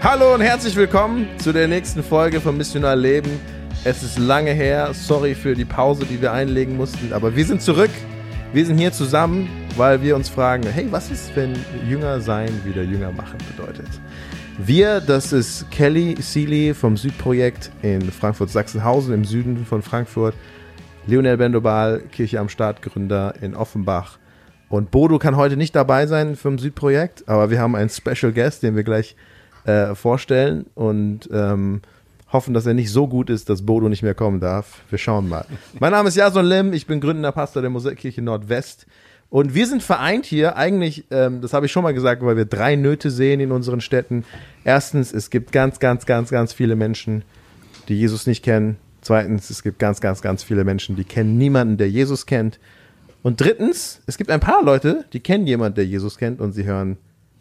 Hallo und herzlich willkommen zu der nächsten Folge von Missionar Leben. Es ist lange her, sorry für die Pause, die wir einlegen mussten, aber wir sind zurück. Wir sind hier zusammen, weil wir uns fragen, hey, was ist, wenn Jünger sein wieder Jünger machen bedeutet? Wir, das ist Kelly Seeley vom Südprojekt in Frankfurt-Sachsenhausen im Süden von Frankfurt, Lionel Bendobal, Kirche am Start, Gründer in Offenbach. Und Bodo kann heute nicht dabei sein vom Südprojekt, aber wir haben einen Special Guest, den wir gleich äh, vorstellen und ähm, hoffen, dass er nicht so gut ist, dass Bodo nicht mehr kommen darf. Wir schauen mal. mein Name ist Jason Lim, ich bin gründender Pastor der Mosaikirche Nordwest. Und wir sind vereint hier, eigentlich, ähm, das habe ich schon mal gesagt, weil wir drei Nöte sehen in unseren Städten. Erstens, es gibt ganz, ganz, ganz, ganz viele Menschen, die Jesus nicht kennen. Zweitens, es gibt ganz, ganz, ganz viele Menschen, die kennen niemanden, der Jesus kennt. Und drittens, es gibt ein paar Leute, die kennen jemanden, der Jesus kennt und sie hören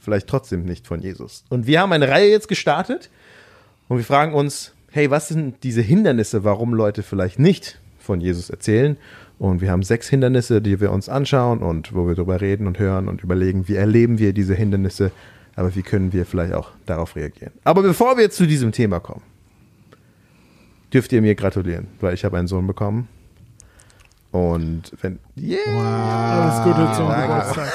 vielleicht trotzdem nicht von Jesus. Und wir haben eine Reihe jetzt gestartet und wir fragen uns, hey, was sind diese Hindernisse, warum Leute vielleicht nicht von Jesus erzählen? Und wir haben sechs Hindernisse, die wir uns anschauen und wo wir darüber reden und hören und überlegen, wie erleben wir diese Hindernisse, aber wie können wir vielleicht auch darauf reagieren. Aber bevor wir zu diesem Thema kommen, dürft ihr mir gratulieren, weil ich habe einen Sohn bekommen und wenn. Yeah! Alles Gute zum Geburtstag.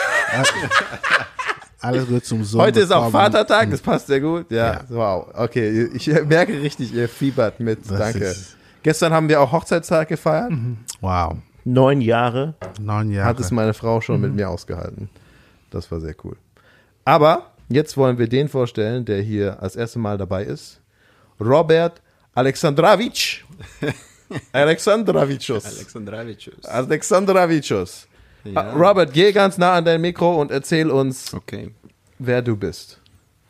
Alles Gute zum Sohn. Heute ist auch Vatertag, das passt sehr gut. Ja, ja. wow. Okay, ich merke richtig, ihr fiebert mit. Das Danke. Gestern haben wir auch Hochzeitstag gefeiert. Mhm. Wow. Neun Jahre. Neun Jahre. Hat es meine Frau schon mhm. mit mir ausgehalten. Das war sehr cool. Aber jetzt wollen wir den vorstellen, der hier als erstes Mal dabei ist. Robert Alexandravich. Alexandravicius. Alexandravicius. Alexandravicius. Ja. Robert, geh ganz nah an dein Mikro und erzähl uns, okay. wer du bist.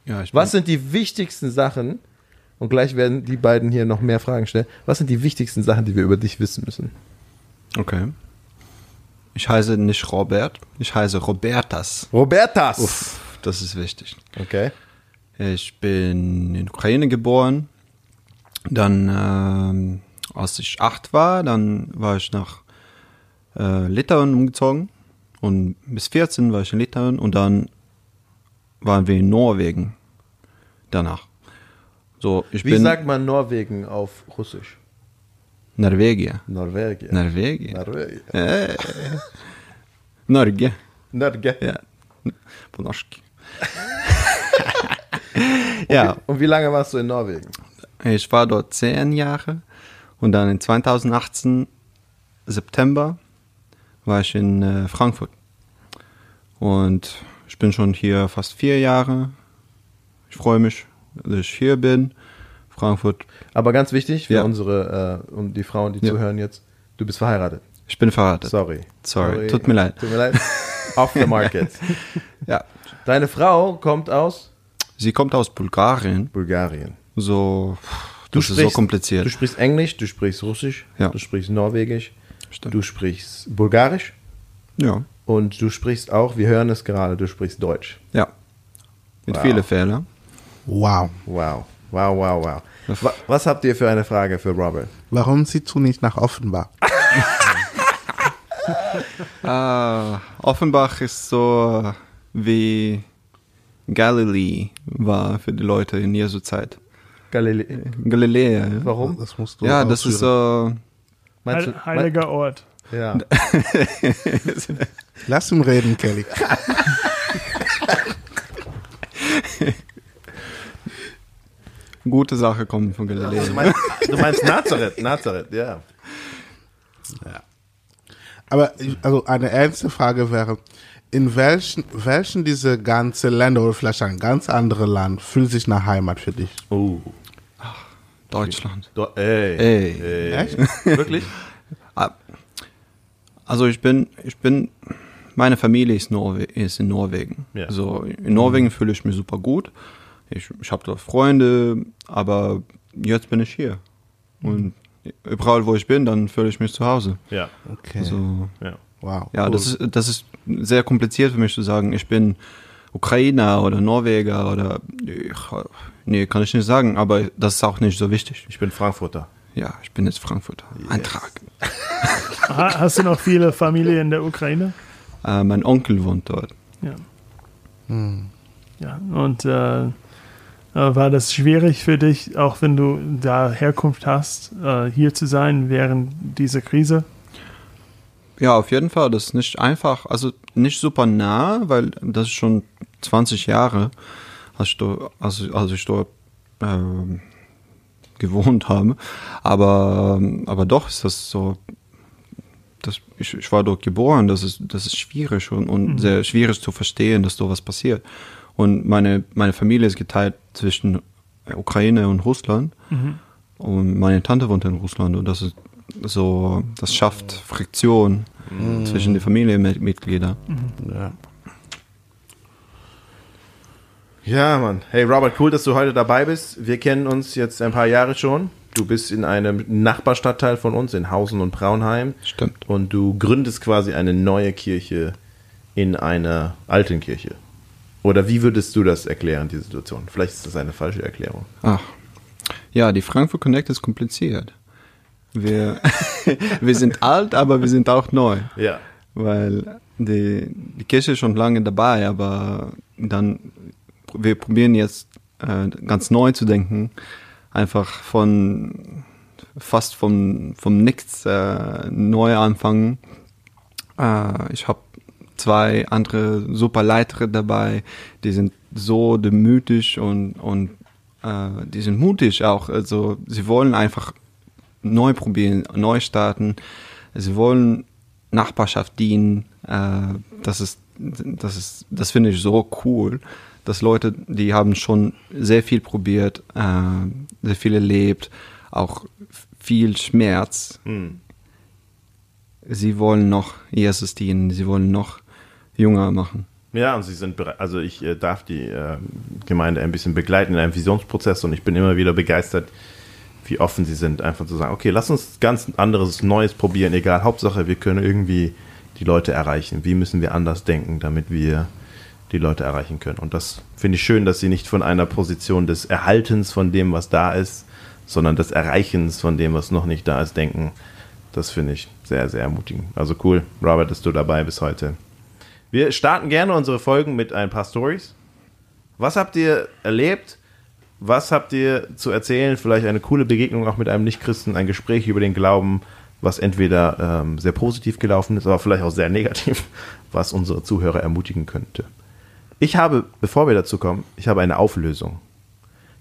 Ja, Was sind die wichtigsten Sachen? Und gleich werden die beiden hier noch mehr Fragen stellen. Was sind die wichtigsten Sachen, die wir über dich wissen müssen? Okay. Ich heiße nicht Robert, ich heiße Robertas. Robertas! Uff, das ist wichtig. Okay. Ich bin in Ukraine geboren. Dann ähm, als ich acht war, dann war ich nach äh, Litauen umgezogen und bis 14 war ich in Litauen und dann waren wir in Norwegen danach. So, ich Wie bin sagt man Norwegen auf Russisch? Norwegia. Norwegia. Norwegia. Norwegia. Äh. Norge. Norge. Ja. På norsk. ja. Und wie lange warst du in Norwegen? Ich war dort zehn Jahre und dann in 2018, September, war ich in äh, Frankfurt. Und ich bin schon hier fast vier Jahre. Ich freue mich, dass ich hier bin. Frankfurt. Aber ganz wichtig für ja. unsere äh, und die Frauen, die ja. zuhören jetzt, du bist verheiratet. Ich bin verheiratet. Sorry. Sorry. Sorry. Tut mir leid. Tut mir leid. Off the market. ja. Deine Frau kommt aus? Sie kommt aus Bulgarien. Bulgarien. So Du das sprichst, ist so kompliziert. Du sprichst Englisch, du sprichst Russisch, ja. du sprichst Norwegisch, Stimmt. du sprichst Bulgarisch. Ja. Und du sprichst auch, wir hören es gerade, du sprichst Deutsch. Ja. Mit wow. vielen Fehlern. Wow. Wow. Wow, wow, wow. Was, was habt ihr für eine Frage für Robert? Warum ziehst du nicht nach Offenbach? ah, Offenbach ist so wie Galilee war für die Leute in Jesu Zeit. Galilea. Galilea. Ja. Warum? Das musst du Ja, das ist so. Heil, heiliger Ort. Ja. Lass ihn reden, Kelly. Gute Sache kommt von Galilea. Du meinst, du meinst Nazareth, Nazareth, ja. ja. Aber also eine ernste Frage wäre, in welchen, welchen diese ganze Länder oder vielleicht ein ganz anderes Land fühlt sich nach Heimat für dich? Oh. Deutschland. Do ey. Ey. ey. Echt? Wirklich? Ah, also ich bin, ich bin, meine Familie ist, Norwe ist in Norwegen. Ja. So, in Norwegen mhm. fühle ich mich super gut. Ich, ich habe dort Freunde, aber jetzt bin ich hier. Und überall, wo ich bin, dann fühle ich mich zu Hause. Ja. Okay. So, ja. Wow. Ja, cool. das, ist, das ist sehr kompliziert für mich zu sagen, ich bin Ukrainer oder Norweger oder. Nee, kann ich nicht sagen, aber das ist auch nicht so wichtig. Ich bin Frankfurter. Ja, ich bin jetzt Frankfurter. Yes. Eintrag. Hast du noch viele Familie in der Ukraine? Äh, mein Onkel wohnt dort. Ja. Hm. Ja, und äh, Äh, war das schwierig für dich, auch wenn du da Herkunft hast, äh, hier zu sein während dieser Krise? Ja, auf jeden Fall. Das ist nicht einfach, also nicht super nah, weil das ist schon 20 Jahre, als ich dort, als, als ich dort ähm, gewohnt habe. Aber, aber doch ist das so, das, ich, ich war dort geboren, das ist, das ist schwierig und, und sehr schwierig zu verstehen, dass sowas passiert. Und meine, meine Familie ist geteilt zwischen Ukraine und Russland. Und meine Tante wohnt in Russland und das ist so, das schafft Friktion zwischen den Familienmitgliedern. Ja. Ja, Mann. Hey, Robert, cool, dass du heute dabei bist. Wir kennen uns jetzt ein paar Jahre schon. Du bist in einem Nachbarstadtteil von uns, in Hausen und Braunheim. Stimmt. Und du gründest quasi eine neue Kirche in einer alten Kirche. Oder wie würdest du das erklären, die Situation? Vielleicht ist das eine falsche Erklärung. Ach. Ja, die Frankfurt Connect ist kompliziert. Wir, wir sind alt, aber wir sind auch neu. Ja. Weil die, die Kirche ist schon lange dabei, aber dann, wir probieren jetzt äh, ganz neu zu denken. Einfach von, fast vom, vom Nichts äh, neu anfangen. Äh, ich habe zwei andere super Leiter dabei, die sind so demütig und, und äh, die sind mutig auch. Also sie wollen einfach neu probieren, neu starten. Sie wollen Nachbarschaft dienen. Äh, das ist, das ist, das finde ich so cool, dass Leute, die haben schon sehr viel probiert, äh, sehr viel erlebt, auch viel Schmerz. Hm. Sie wollen noch Jesus dienen, sie wollen noch jünger machen. Ja, und sie sind bereit, also ich äh, darf die äh, Gemeinde ein bisschen begleiten in einem Visionsprozess und ich bin immer wieder begeistert, wie offen sie sind, einfach zu sagen, okay, lass uns ganz anderes, Neues probieren, egal, Hauptsache, wir können irgendwie die Leute erreichen. Wie müssen wir anders denken, damit wir die Leute erreichen können? Und das finde ich schön, dass sie nicht von einer Position des Erhaltens von dem, was da ist, sondern des Erreichens von dem, was noch nicht da ist, denken. Das finde ich sehr, sehr ermutigend. Also cool, Robert, dass du dabei bist heute. Wir starten gerne unsere Folgen mit ein paar Stories. Was habt ihr erlebt? Was habt ihr zu erzählen? Vielleicht eine coole Begegnung auch mit einem Nichtchristen, ein Gespräch über den Glauben, was entweder ähm, sehr positiv gelaufen ist, aber vielleicht auch sehr negativ, was unsere Zuhörer ermutigen könnte. Ich habe, bevor wir dazu kommen, ich habe eine Auflösung.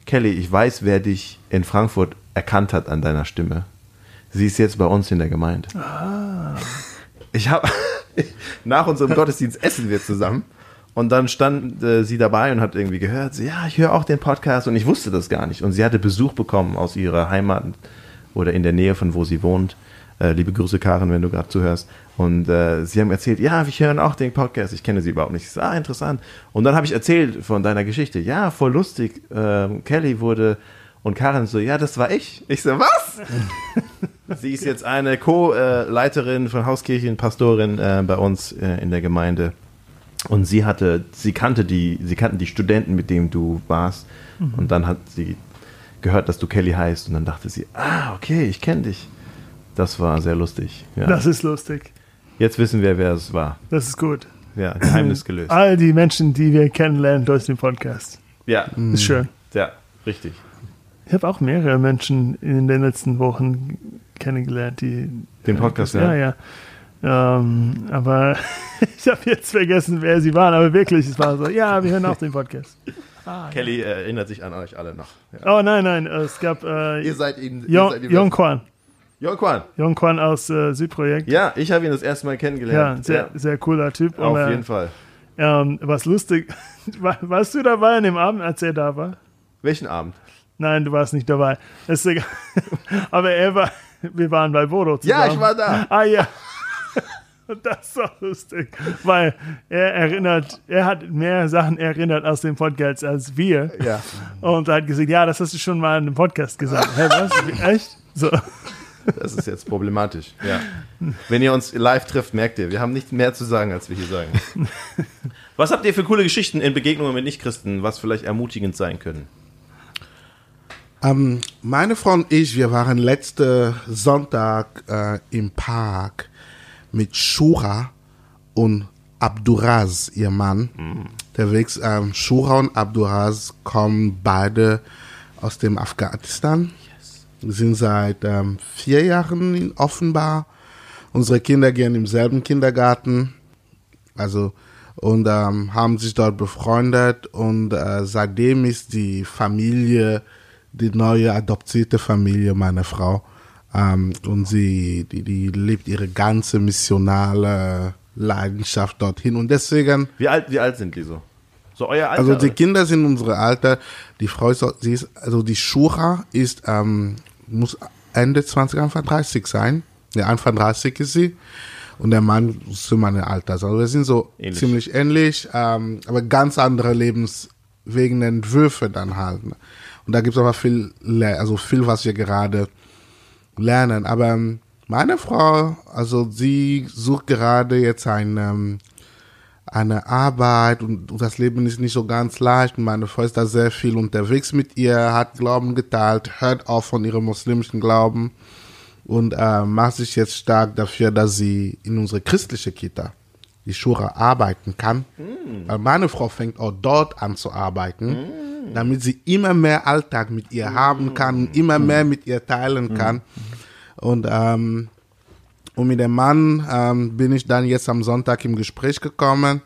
Kelly, ich weiß, wer dich in Frankfurt erkannt hat an deiner Stimme. Sie ist jetzt bei uns in der Gemeinde. Ich habe nach unserem Gottesdienst essen wir zusammen und dann stand äh, sie dabei und hat irgendwie gehört, so, ja, ich höre auch den Podcast und ich wusste das gar nicht und sie hatte Besuch bekommen aus ihrer Heimat oder in der Nähe von wo sie wohnt. Äh, liebe Grüße Karen, wenn du gerade zuhörst. Und äh, sie haben erzählt, ja, wir hören auch den Podcast. Ich kenne sie überhaupt nicht. Ich so, ah, interessant. Und dann habe ich erzählt von deiner Geschichte. Ja, voll lustig. Ähm, Kelly wurde und Karen so, ja, das war ich. Ich so, was? Sie ist jetzt eine Co-Leiterin von Hauskirchen, Pastorin äh, bei uns äh, in der Gemeinde. Und sie hatte, sie kannte die, sie kannten die Studenten, mit denen du warst. Und dann hat sie gehört, dass du Kelly heißt. Und dann dachte sie, ah, okay, ich kenne dich. Das war sehr lustig. Ja. Das ist lustig. Jetzt wissen wir, wer es war. Das ist gut. Ja, Geheimnis gelöst. All die Menschen, die wir kennenlernen durch den Podcast. Ja, Ist schön. ja, richtig. Ich habe auch mehrere Menschen in den letzten Wochen kennengelernt, die. Den Podcast, ja. ja. Ja, Ähm, aber ich habe jetzt vergessen, wer sie waren. Aber wirklich, es war so, ja, wir hören auch den Podcast. Kelly äh, erinnert sich an euch alle noch. Ja. Oh nein, nein, es gab äh, Ihr seid ihn. ihr Jon seid ihm- Jon Kwan. Jon Kwan. Jon Kwan aus äh, Südprojekt. Ja, ich habe ihn das erste Mal Ja, kennengelernt. sehr, sehr cooler Typ. Auf Und, äh, jeden Fall. Ähm, was lustig, war, warst du dabei an dem Abend, als er da war? Welchen Abend? Nein, du warst nicht dabei. Ist egal. Aber er war, wir waren bei Bodo zusammen. Ja, ich war da. Ah ja. Und das ist auch lustig, weil er erinnert, er hat mehr Sachen erinnert aus dem Podcast als wir. Ja. Und er hat gesagt, ja, das hast du schon mal in einem Podcast gesagt. Hä, was? Echt? So. Das ist jetzt problematisch. Ja. Wenn ihr uns live trifft, merkt ihr, wir haben nicht mehr zu sagen, als wir hier sagen. Was habt ihr für coole Geschichten in Begegnungen mit Nichtchristen, was vielleicht ermutigend sein können? Ähm, meine Frau und ich, wir waren letzte Sonntag äh, im Park mit Shura und Abduraz, ihr Mann. Der Weg, ähm, Shura und Abduraz kommen beide aus dem Afghanistan. Wir sind seit ähm, vier Jahren in Offenbar. Unsere Kinder gehen im selben Kindergarten. Also und ähm, haben sich dort befreundet und äh, seitdem ist die Familie die neue adoptierte Familie meiner Frau ähm, und sie die, die lebt ihre ganze missionale Leidenschaft dorthin und deswegen Wie alt, wie alt sind die so? So euer Alter? also die? Kinder sind unsere Alter die Frau ist, sie ist also die Shura ist ähm, muss Ende 20 Anfang 30 sein ja Anfang 30 ist sie und der Mann ist zu meinem Alter. Also wir sind so Ähnlich. ziemlich ähnlich, ähm, aber ganz andere Lebenswegen, Entwürfe dann halt. ne? Und da gibt es aber viel, also viel, was wir gerade lernen. Aber ähm, meine Frau, also sie sucht gerade jetzt ein, ähm, eine Arbeit und, das Leben ist nicht so ganz leicht. Und meine Frau ist da sehr viel unterwegs mit ihr, hat Glauben geteilt, hört auch von ihrem muslimischen Glauben und äh, macht sich jetzt stark dafür, dass sie in unsere christliche Kita, die Schura, arbeiten kann. Weil meine Frau fängt auch dort an zu arbeiten, damit sie immer mehr Alltag mit ihr haben kann immer mehr mit ihr teilen kann. Und, ähm, und mit dem Mann ähm, bin ich dann jetzt am Sonntag im Gespräch gekommen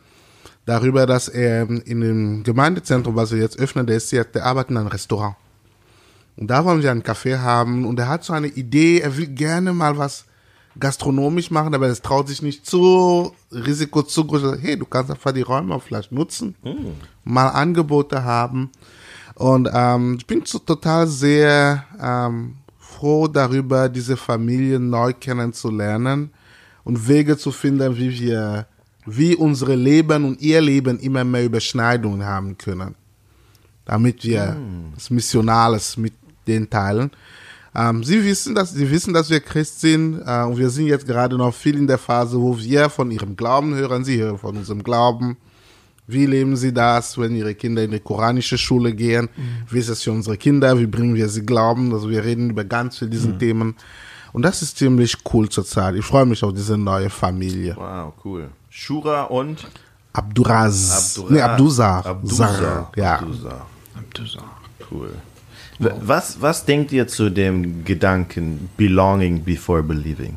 darüber, dass er in dem Gemeindezentrum, was wir jetzt öffnen, der ist jetzt, der arbeitet in einem Restaurant. Und da wollen wir einen Kaffee haben und er hat so eine Idee, er will gerne mal was gastronomisch machen, aber es traut sich nicht zu, Risiko zu groß. Hey, du kannst einfach die Räume vielleicht nutzen, mal Angebote haben. Und ähm, ich bin so total sehr ähm, froh darüber, diese Familie neu kennenzulernen und Wege zu finden, wie wir, wie unsere Leben und ihr Leben immer mehr Überschneidungen haben können damit wir das Missionales mit denen teilen. Ähm, sie wissen, dass sie wissen, dass wir Christ sind äh, und wir sind jetzt gerade noch viel in der Phase, wo wir von ihrem Glauben hören. Sie hören von unserem Glauben. Wie leben sie das, wenn ihre Kinder in die koranische Schule gehen? Wie ist es für unsere Kinder? Wie bringen wir sie Glauben? Also wir reden über ganz viele diesen Themen. Und das ist ziemlich cool zurzeit. Ich freue mich auf diese neue Familie. Wow, cool. Shura und Abduraz. Abdura- Nee. Abduzar. Zar, Ja. Abduzar. Cool. W- Was, was denkt ihr zu dem Gedanken belonging before believing?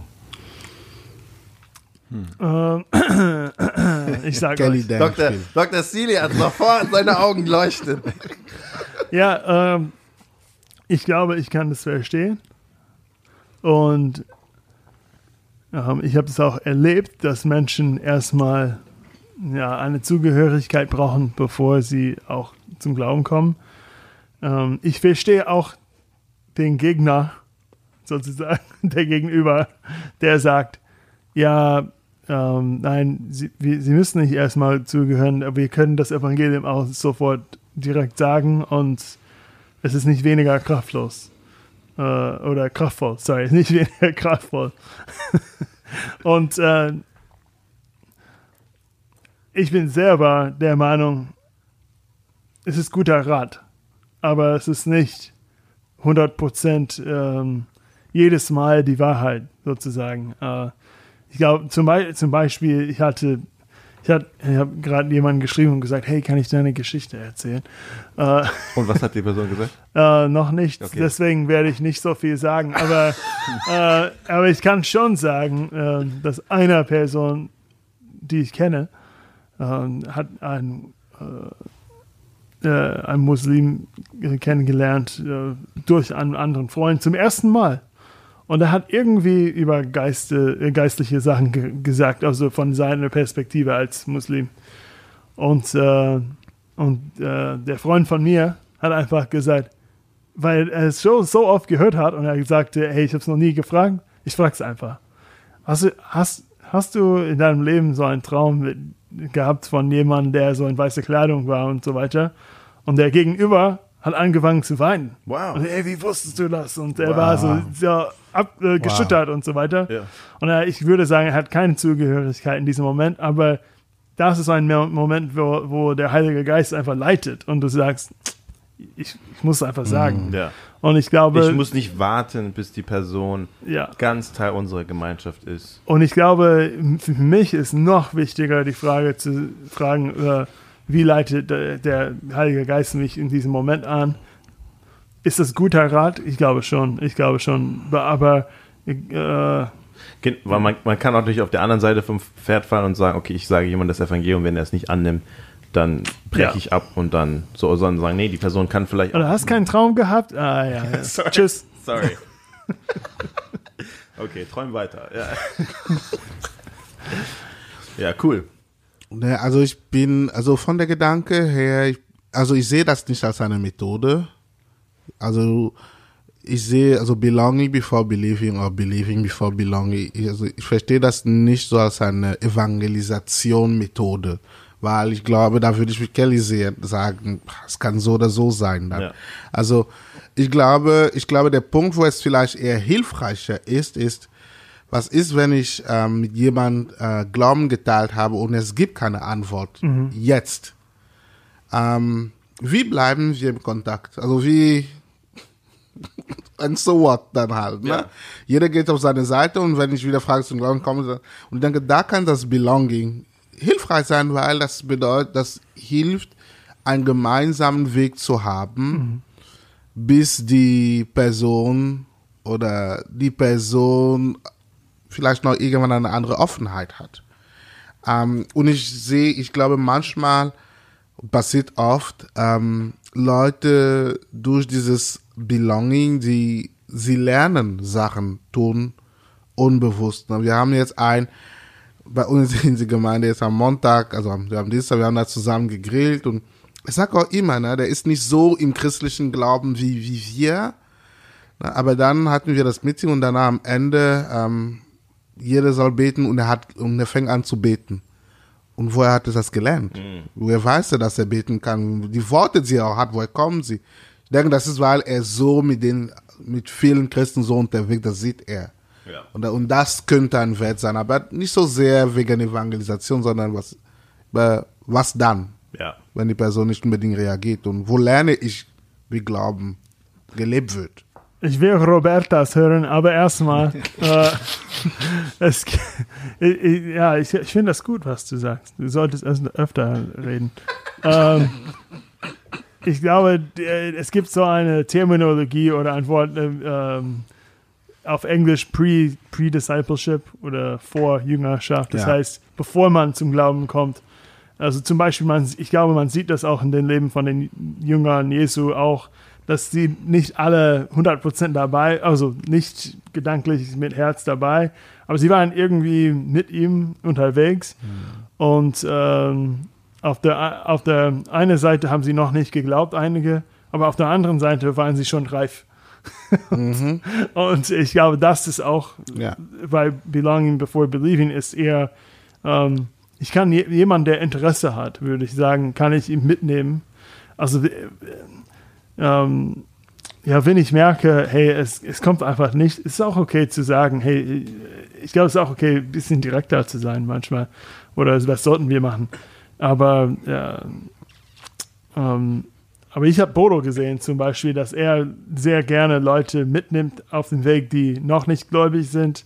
Ähm, ich sage euch. Dr. Dr. Seeley hat noch vor seine Augen leuchten. Ja, ähm, ich glaube, ich kann das verstehen. Und ähm, ich habe es auch erlebt, dass Menschen erstmal ja, eine Zugehörigkeit brauchen, bevor sie auch zum Glauben kommen. Ähm, ich verstehe auch den Gegner, sozusagen, der Gegenüber, der sagt, ja, ähm, nein, sie, wir, sie müssen nicht erstmal zugehören, aber wir können das Evangelium auch sofort direkt sagen und es ist nicht weniger kraftlos. Äh, oder kraftvoll, sorry, nicht weniger kraftvoll. und äh, ich bin selber der Meinung, es ist guter Rat, aber es ist nicht 100% ähm, jedes Mal die Wahrheit sozusagen. Äh, ich glaube, zum, Be zum Beispiel, ich hatte, ich, hatte, ich habe gerade jemanden geschrieben und gesagt, hey, kann ich deine Geschichte erzählen? Äh, Und was hat die Person gesagt? äh, noch nicht, Okay. deswegen werde ich nicht so viel sagen. Aber, äh, aber ich kann schon sagen, äh, dass eine Person, die ich kenne, äh, hat ein, äh, äh, einen Muslim kennengelernt durch einen anderen Freund zum ersten Mal. Und er hat irgendwie über Geiste, äh, geistliche Sachen ge gesagt, also von seiner Perspektive als Muslim. Und, äh, und äh, der Freund von mir hat einfach gesagt, weil er es schon so oft gehört hat und er sagte, hey, ich habe es noch nie gefragt, ich frage es einfach. Hast du, hast, hast du in deinem Leben so einen Traum mit, gehabt von jemandem, der so in weißer Kleidung war und so weiter? Und der Gegenüber hat angefangen zu weinen. Wow. Und hey, wie wusstest du das? Und er Wow. war so, so ab, äh, geschüttert und so weiter. Ja. Und äh, ich würde sagen, er hat keine Zugehörigkeit in diesem Moment, aber das ist ein Mo- Moment, wo, wo der Heilige Geist einfach leitet und du sagst, ich, ich muss es einfach sagen. Ja. Und ich glaube, Ich muss nicht warten, bis die Person ja. ganz Teil unserer Gemeinschaft ist. Und ich glaube, für mich ist noch wichtiger, die Frage zu fragen, äh, wie leitet der, der Heilige Geist mich in diesem Moment an? Ist das guter Rat? Ich glaube schon. Ich glaube schon. Aber äh, Weil man, man kann auch nicht auf der anderen Seite vom Pferd fallen und sagen, okay, ich sage jemand das Evangelium, wenn er es nicht annimmt, dann breche Ja. ich ab und dann so, sondern sagen, nee, die Person kann vielleicht oder hast keinen Traum gehabt? Ah ja. ja. Sorry. Tschüss. Sorry. okay, träum weiter. Ja, ja cool. Ne, also ich bin, also von der Gedanke her, ich, also ich sehe das nicht als eine Methode. Also ich sehe, also belonging before believing oder believing before belonging. Ich- Also ich verstehe das nicht so als eine Evangelisation-Methode, weil ich glaube, da würde ich mit Kelly sagen, es kann so oder so sein. Dann. Ja. Also ich glaube, ich glaube, der Punkt, wo es vielleicht eher hilfreicher ist, ist, was ist, wenn ich ähm, mit jemand äh, Glauben geteilt habe und es gibt keine Antwort jetzt? Ähm, wie bleiben wir im Kontakt? Also wie and so what dann halt. Ne? Ja. Jeder geht auf seine Seite und wenn ich wieder frage zum Glauben komme, und ich denke, da kann das Belonging hilfreich sein, weil das bedeutet, das hilft, einen gemeinsamen Weg zu haben, bis die Person oder die Person vielleicht noch irgendwann eine andere Offenheit hat. Ähm, und ich sehe, ich glaube, manchmal passiert oft, ähm, Leute durch dieses Belonging, die sie lernen Sachen tun, unbewusst. Wir haben jetzt ein, bei uns in der Gemeinde jetzt am Montag, also wir haben Dienstag, wir haben da zusammen gegrillt und ich sag auch immer, ne, der ist nicht so im christlichen Glauben wie, wie wir, ne, aber dann hatten wir das Meeting und danach am Ende, ähm, jeder soll beten und er hat, und er fängt an zu beten. Und woher hat er das gelernt? Woher weiß er, dass er beten kann? Die Worte, die er auch hat, woher kommen sie? Ich denke, das ist, weil er so mit den, mit vielen Christen so unterwegs, das sieht er. Ja. Und, und das könnte ein Wert sein, aber nicht so sehr wegen Evangelisation, sondern was, was dann, Ja. wenn die Person nicht unbedingt reagiert und wo lerne ich, wie Glauben gelebt wird. Ich will Robertas hören, aber erstmal, äh, es, ich, ich, ja, ich, ich finde das gut, was du sagst. Du solltest öfter reden. Ähm, ich glaube, d- es gibt so eine Terminologie oder ein Wort äh, ähm, auf Englisch Pre- Pre-Discipleship oder Vorjüngerschaft. Das Ja. heißt, bevor man zum Glauben kommt. Also zum Beispiel, man, ich glaube, man sieht das auch in den Leben von den Jüngern Jesu auch, dass sie nicht alle 100% dabei, also nicht gedanklich mit Herz dabei, aber sie waren irgendwie mit ihm unterwegs und ähm, auf der, auf der einen Seite haben sie noch nicht geglaubt, einige, aber auf der anderen Seite waren sie schon reif. und ich glaube, das ist auch, Ja. weil Belonging before Believing ist eher, ähm, ich kann je, jemand, der Interesse hat, würde ich sagen, kann ich ihn mitnehmen. Also, äh, ähm, ja, wenn ich merke, hey, es, es kommt einfach nicht, ist auch okay zu sagen, hey, ich glaube, es ist auch okay, ein bisschen direkter zu sein manchmal. Oder was sollten wir machen? Aber, ja, ähm, aber ich habe Bodo gesehen zum Beispiel, dass er sehr gerne Leute mitnimmt auf den Weg, die noch nicht gläubig sind.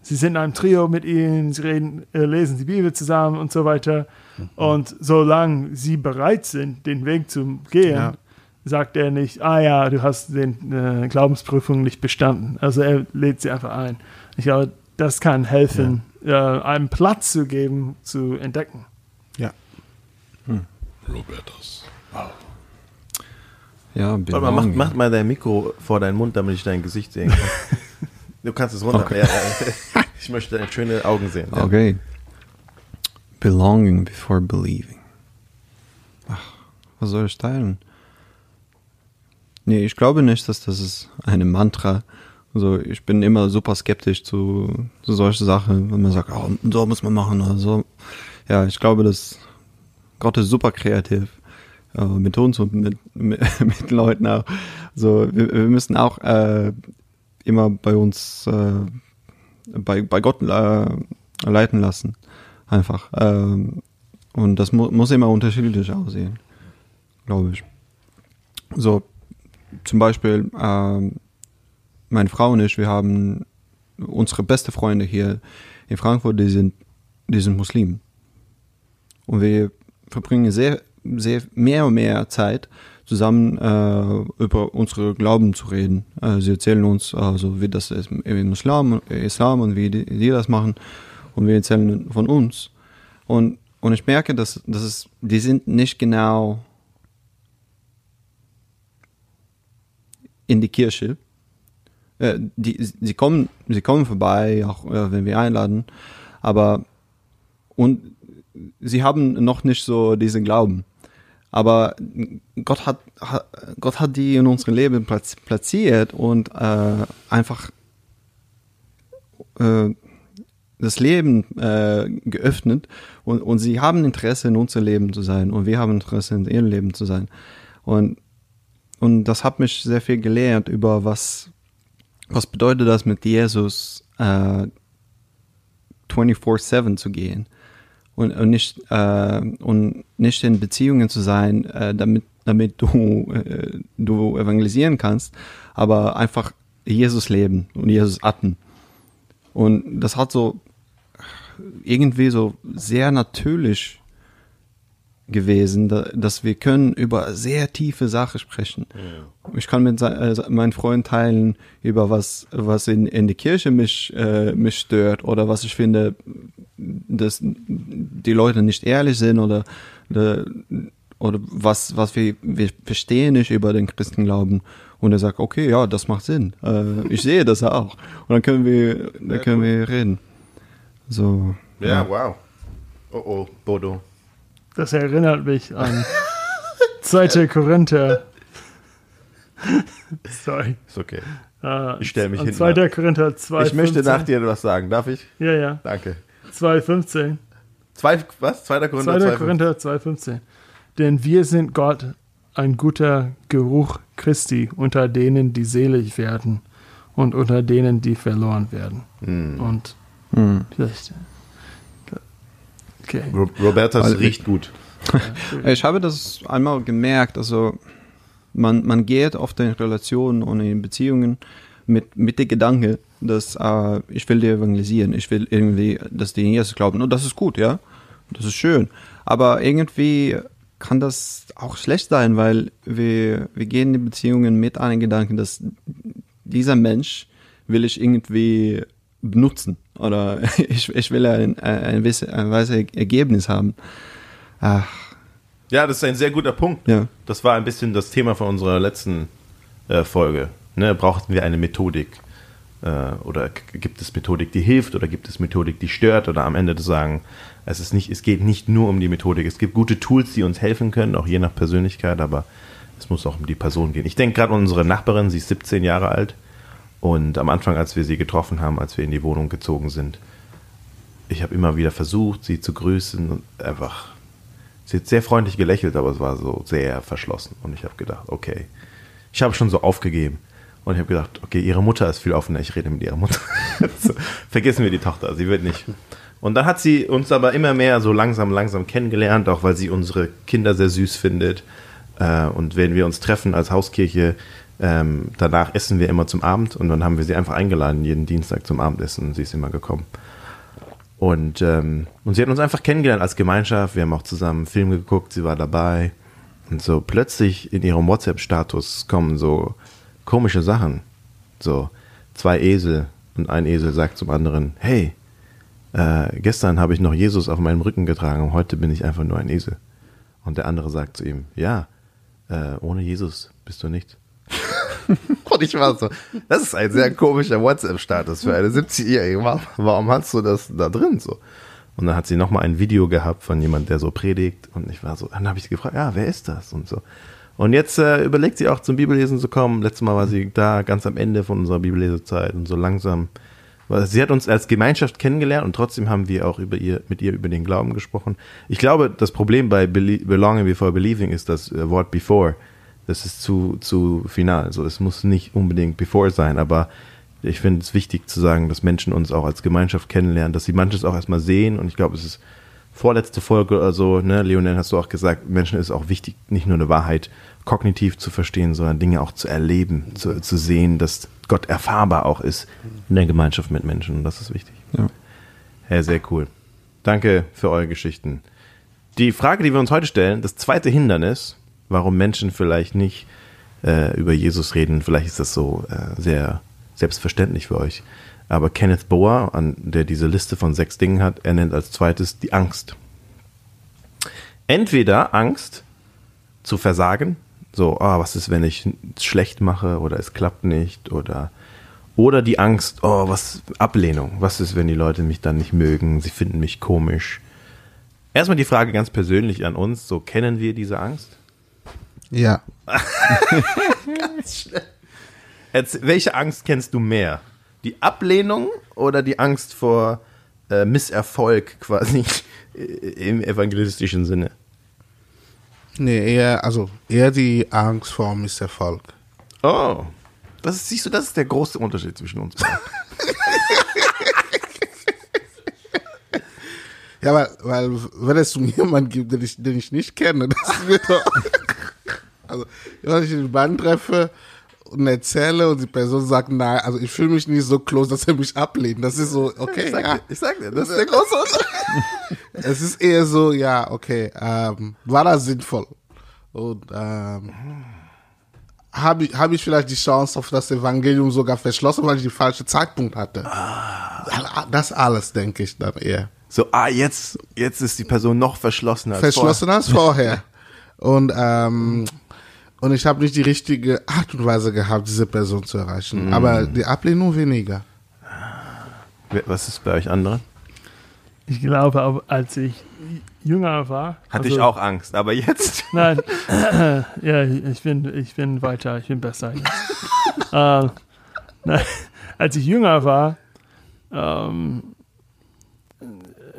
Sie sind in einem Trio mit ihnen, sie reden, äh, lesen die Bibel zusammen und so weiter. Und solange sie bereit sind, den Weg zu gehen, Ja. Sagt er nicht, ah ja, du hast den äh, Glaubensprüfung nicht bestanden. Also er lädt sie einfach ein. Ich glaube, das kann helfen, äh, einem Platz zu geben, zu entdecken. Ja. Robertus. Ja, Warte mal, mach, Belonging. mach mal dein Mikro vor deinen Mund, damit ich dein Gesicht sehen kann. Du kannst es runter. Ja, ja. Ich möchte deine schöne Augen sehen. Ja. Okay. Belonging before believing. Ach, was soll ich teilen? Nee, ich glaube nicht, dass das ist eine Mantra. Also ich bin immer super skeptisch zu, zu solchen Sachen, wenn man sagt, oh, so muss man machen oder so. Ja, ich glaube, dass Gott ist super kreativ. Äh, mit uns und mit, mit, mit Leuten auch. So, wir, wir müssen auch äh, immer bei uns äh, bei, bei Gott äh, leiten lassen. Einfach. Ähm, und das mu muss immer unterschiedlich aussehen, glaube ich. so zum Beispiel ähm, meine Frau und ich, wir haben unsere beste Freunde hier in Frankfurt, die sind, die sind Muslimen. Und wir verbringen sehr, sehr mehr und mehr Zeit zusammen äh, über unsere Glauben zu reden. Äh, sie erzählen uns, also wie das ist im Islam, Islam und wie die, die das machen und wir erzählen von uns. Und, und ich merke, dass, dass es, die sind nicht genau in die Kirche. Äh, die, sie, kommen, sie kommen vorbei, auch äh, wenn wir einladen, aber und sie haben noch nicht so diesen Glauben. Aber Gott hat, hat Gott hat die in unserem Leben platziert und äh, einfach äh, das Leben äh, geöffnet und, und sie haben Interesse in unser Leben zu sein und wir haben Interesse in ihrem Leben zu sein. Und, und das hat mich sehr viel gelehrt über was, was bedeutet das mit Jesus äh, 24-7 zu gehen und, und, nicht, äh, und nicht in Beziehungen zu sein, äh, damit, damit du, äh, du evangelisieren kannst, aber einfach Jesus leben und Jesus atmen. Und das hat so irgendwie so sehr natürlich gewesen, dass wir können über sehr tiefe Sachen sprechen. Ja. Ich kann mit äh, meinen Freunden teilen über was, was in, in die Kirche mich, äh, mich stört oder was ich finde, dass die Leute nicht ehrlich sind oder, oder, oder was, was wir, wir verstehen nicht über den Christenglauben. Und er sagt, okay, ja, das macht Sinn. Äh, ich sehe das auch. Und dann können wir, dann können wir reden. So. Ja, ja, wow. Oh oh, Bodo. Das erinnert mich an 2. Korinther. Sorry. Ist okay. Uh, ich stelle mich hin. 2. Korinther 2. Ich möchte nach dir was sagen. Darf ich? Ja, ja. Danke. 2,15. Zwei, was? 2. Korinther 2. Korinther 2,15. Denn wir sind Gott ein guter Geruch Christi unter denen, die selig werden und unter denen, die verloren werden. Hm. Und hm. vielleicht Okay. Robertas also, riecht gut. ich habe das einmal gemerkt, also man, man geht auf den Relationen und in Beziehungen mit, mit dem Gedanke, dass äh, ich will dir evangelisieren, ich will irgendwie, dass die Jesus glauben. Und das ist gut, ja, das ist schön. Aber irgendwie kann das auch schlecht sein, weil wir, wir gehen in Beziehungen mit einem Gedanken, dass dieser Mensch will ich irgendwie benutzen oder ich, ich will ein, ein, ein, weißes Ergebnis haben. Ach. Ja, das ist ein sehr guter Punkt. Ja. Das war ein bisschen das Thema von unserer letzten äh, Folge. Ne, brauchten wir eine Methodik? Äh, oder gibt es Methodik, die hilft? Oder gibt es Methodik, die stört? Oder am Ende zu sagen, es, ist nicht, es geht nicht nur um die Methodik. Es gibt gute Tools, die uns helfen können, auch je nach Persönlichkeit, aber es muss auch um die Person gehen. Ich denke gerade an unsere Nachbarin, sie ist 17 Jahre alt und am Anfang, als wir sie getroffen haben, als wir in die Wohnung gezogen sind, ich habe immer wieder versucht, sie zu grüßen und einfach, sie hat sehr freundlich gelächelt, aber es war so sehr verschlossen. Und ich habe gedacht, okay, ich habe schon so aufgegeben. Und ich habe gedacht, okay, ihre Mutter ist viel offener, ich rede mit ihrer Mutter. so, vergessen wir die Tochter, sie wird nicht. Und dann hat sie uns aber immer mehr so langsam, langsam kennengelernt, auch weil sie unsere Kinder sehr süß findet. Äh, und wenn wir uns treffen als Hauskirche, ähm, danach essen wir immer zum Abend und dann haben wir sie einfach eingeladen, jeden Dienstag zum Abendessen und sie ist immer gekommen. Und, ähm, und sie hat uns einfach kennengelernt als Gemeinschaft. Wir haben auch zusammen Filme geguckt, sie war dabei. Und so plötzlich in ihrem WhatsApp-Status kommen so komische Sachen. So zwei Esel und ein Esel sagt zum anderen, hey, äh, gestern habe ich noch Jesus auf meinem Rücken getragen und heute bin ich einfach nur ein Esel. Und der andere sagt zu ihm, ja, äh, ohne Jesus bist du nichts. Und ich war so, das ist ein sehr komischer WhatsApp-Status für eine 70-Jährige. Warum hast du das da drin so? Und dann hat sie nochmal ein Video gehabt von jemand, der so predigt. Und ich war so, dann habe ich gefragt, ja, wer ist das? Und so. Und jetzt äh, überlegt sie auch zum Bibellesen zu kommen. Letztes Mal war sie da ganz am Ende von unserer Bibellesezeit und so langsam. Sie hat uns als Gemeinschaft kennengelernt und trotzdem haben wir auch über ihr, mit ihr über den Glauben gesprochen. Ich glaube, das Problem bei Belonging Before Believing ist das äh, Wort Before das ist zu, zu final. Also es muss nicht unbedingt before sein, aber ich finde es wichtig zu sagen, dass Menschen uns auch als Gemeinschaft kennenlernen, dass sie manches auch erstmal sehen und ich glaube, es ist vorletzte Folge oder so, ne, Leonel, hast du auch gesagt, Menschen ist auch wichtig, nicht nur eine Wahrheit kognitiv zu verstehen, sondern Dinge auch zu erleben, zu, zu sehen, dass Gott erfahrbar auch ist in der Gemeinschaft mit Menschen. Und das ist wichtig. Ja. Ja, sehr cool. Danke für eure Geschichten. Die Frage, die wir uns heute stellen, das zweite Hindernis, warum Menschen vielleicht nicht äh, über Jesus reden, vielleicht ist das so äh, sehr selbstverständlich für euch. Aber Kenneth Boer, an der diese Liste von sechs Dingen hat, er nennt als zweites die Angst. Entweder Angst zu versagen, so, ah, was ist, wenn ich es schlecht mache oder es klappt nicht oder oder die Angst, oh, was Ablehnung, was ist, wenn die Leute mich dann nicht mögen, sie finden mich komisch. Erstmal die Frage ganz persönlich an uns, so kennen wir diese Angst? Ja. Jetzt, welche Angst kennst du mehr? Die Ablehnung oder die Angst vor äh, Misserfolg quasi im evangelistischen Sinne? Nee, eher, also eher die Angst vor Misserfolg. Oh, das ist, siehst du, das ist der große Unterschied zwischen uns beiden. Ja, weil, weil wenn es um jemanden gibt, den ich, den ich nicht kenne, das wird doch. Also, wenn ich den Mann treffe und erzähle und die Person sagt, nein, also ich fühle mich nicht so close, dass er mich ablehnt. Das ist so, okay, Ich sag, ja. dir, ich sag dir, das ist der große Unterschied. Es ist eher so, ja, okay, ähm, war das sinnvoll? Und ähm, habe ich, hab ich vielleicht die Chance auf das Evangelium sogar verschlossen, weil ich den falschen Zeitpunkt hatte? Das alles, denke ich dann eher. So, ah, jetzt, jetzt ist die Person noch verschlossener. als verschlossen als vorher. Und, ähm, und ich habe nicht die richtige Art und Weise gehabt, diese Person zu erreichen. Mm. Aber die Ablehnung weniger. Was ist bei euch anderen? Ich glaube, als ich jünger war. Hatte also- ich auch Angst, aber jetzt. Nein, ja, ich bin, ich bin weiter, ich bin besser jetzt. ähm, nein, als ich jünger war, ähm,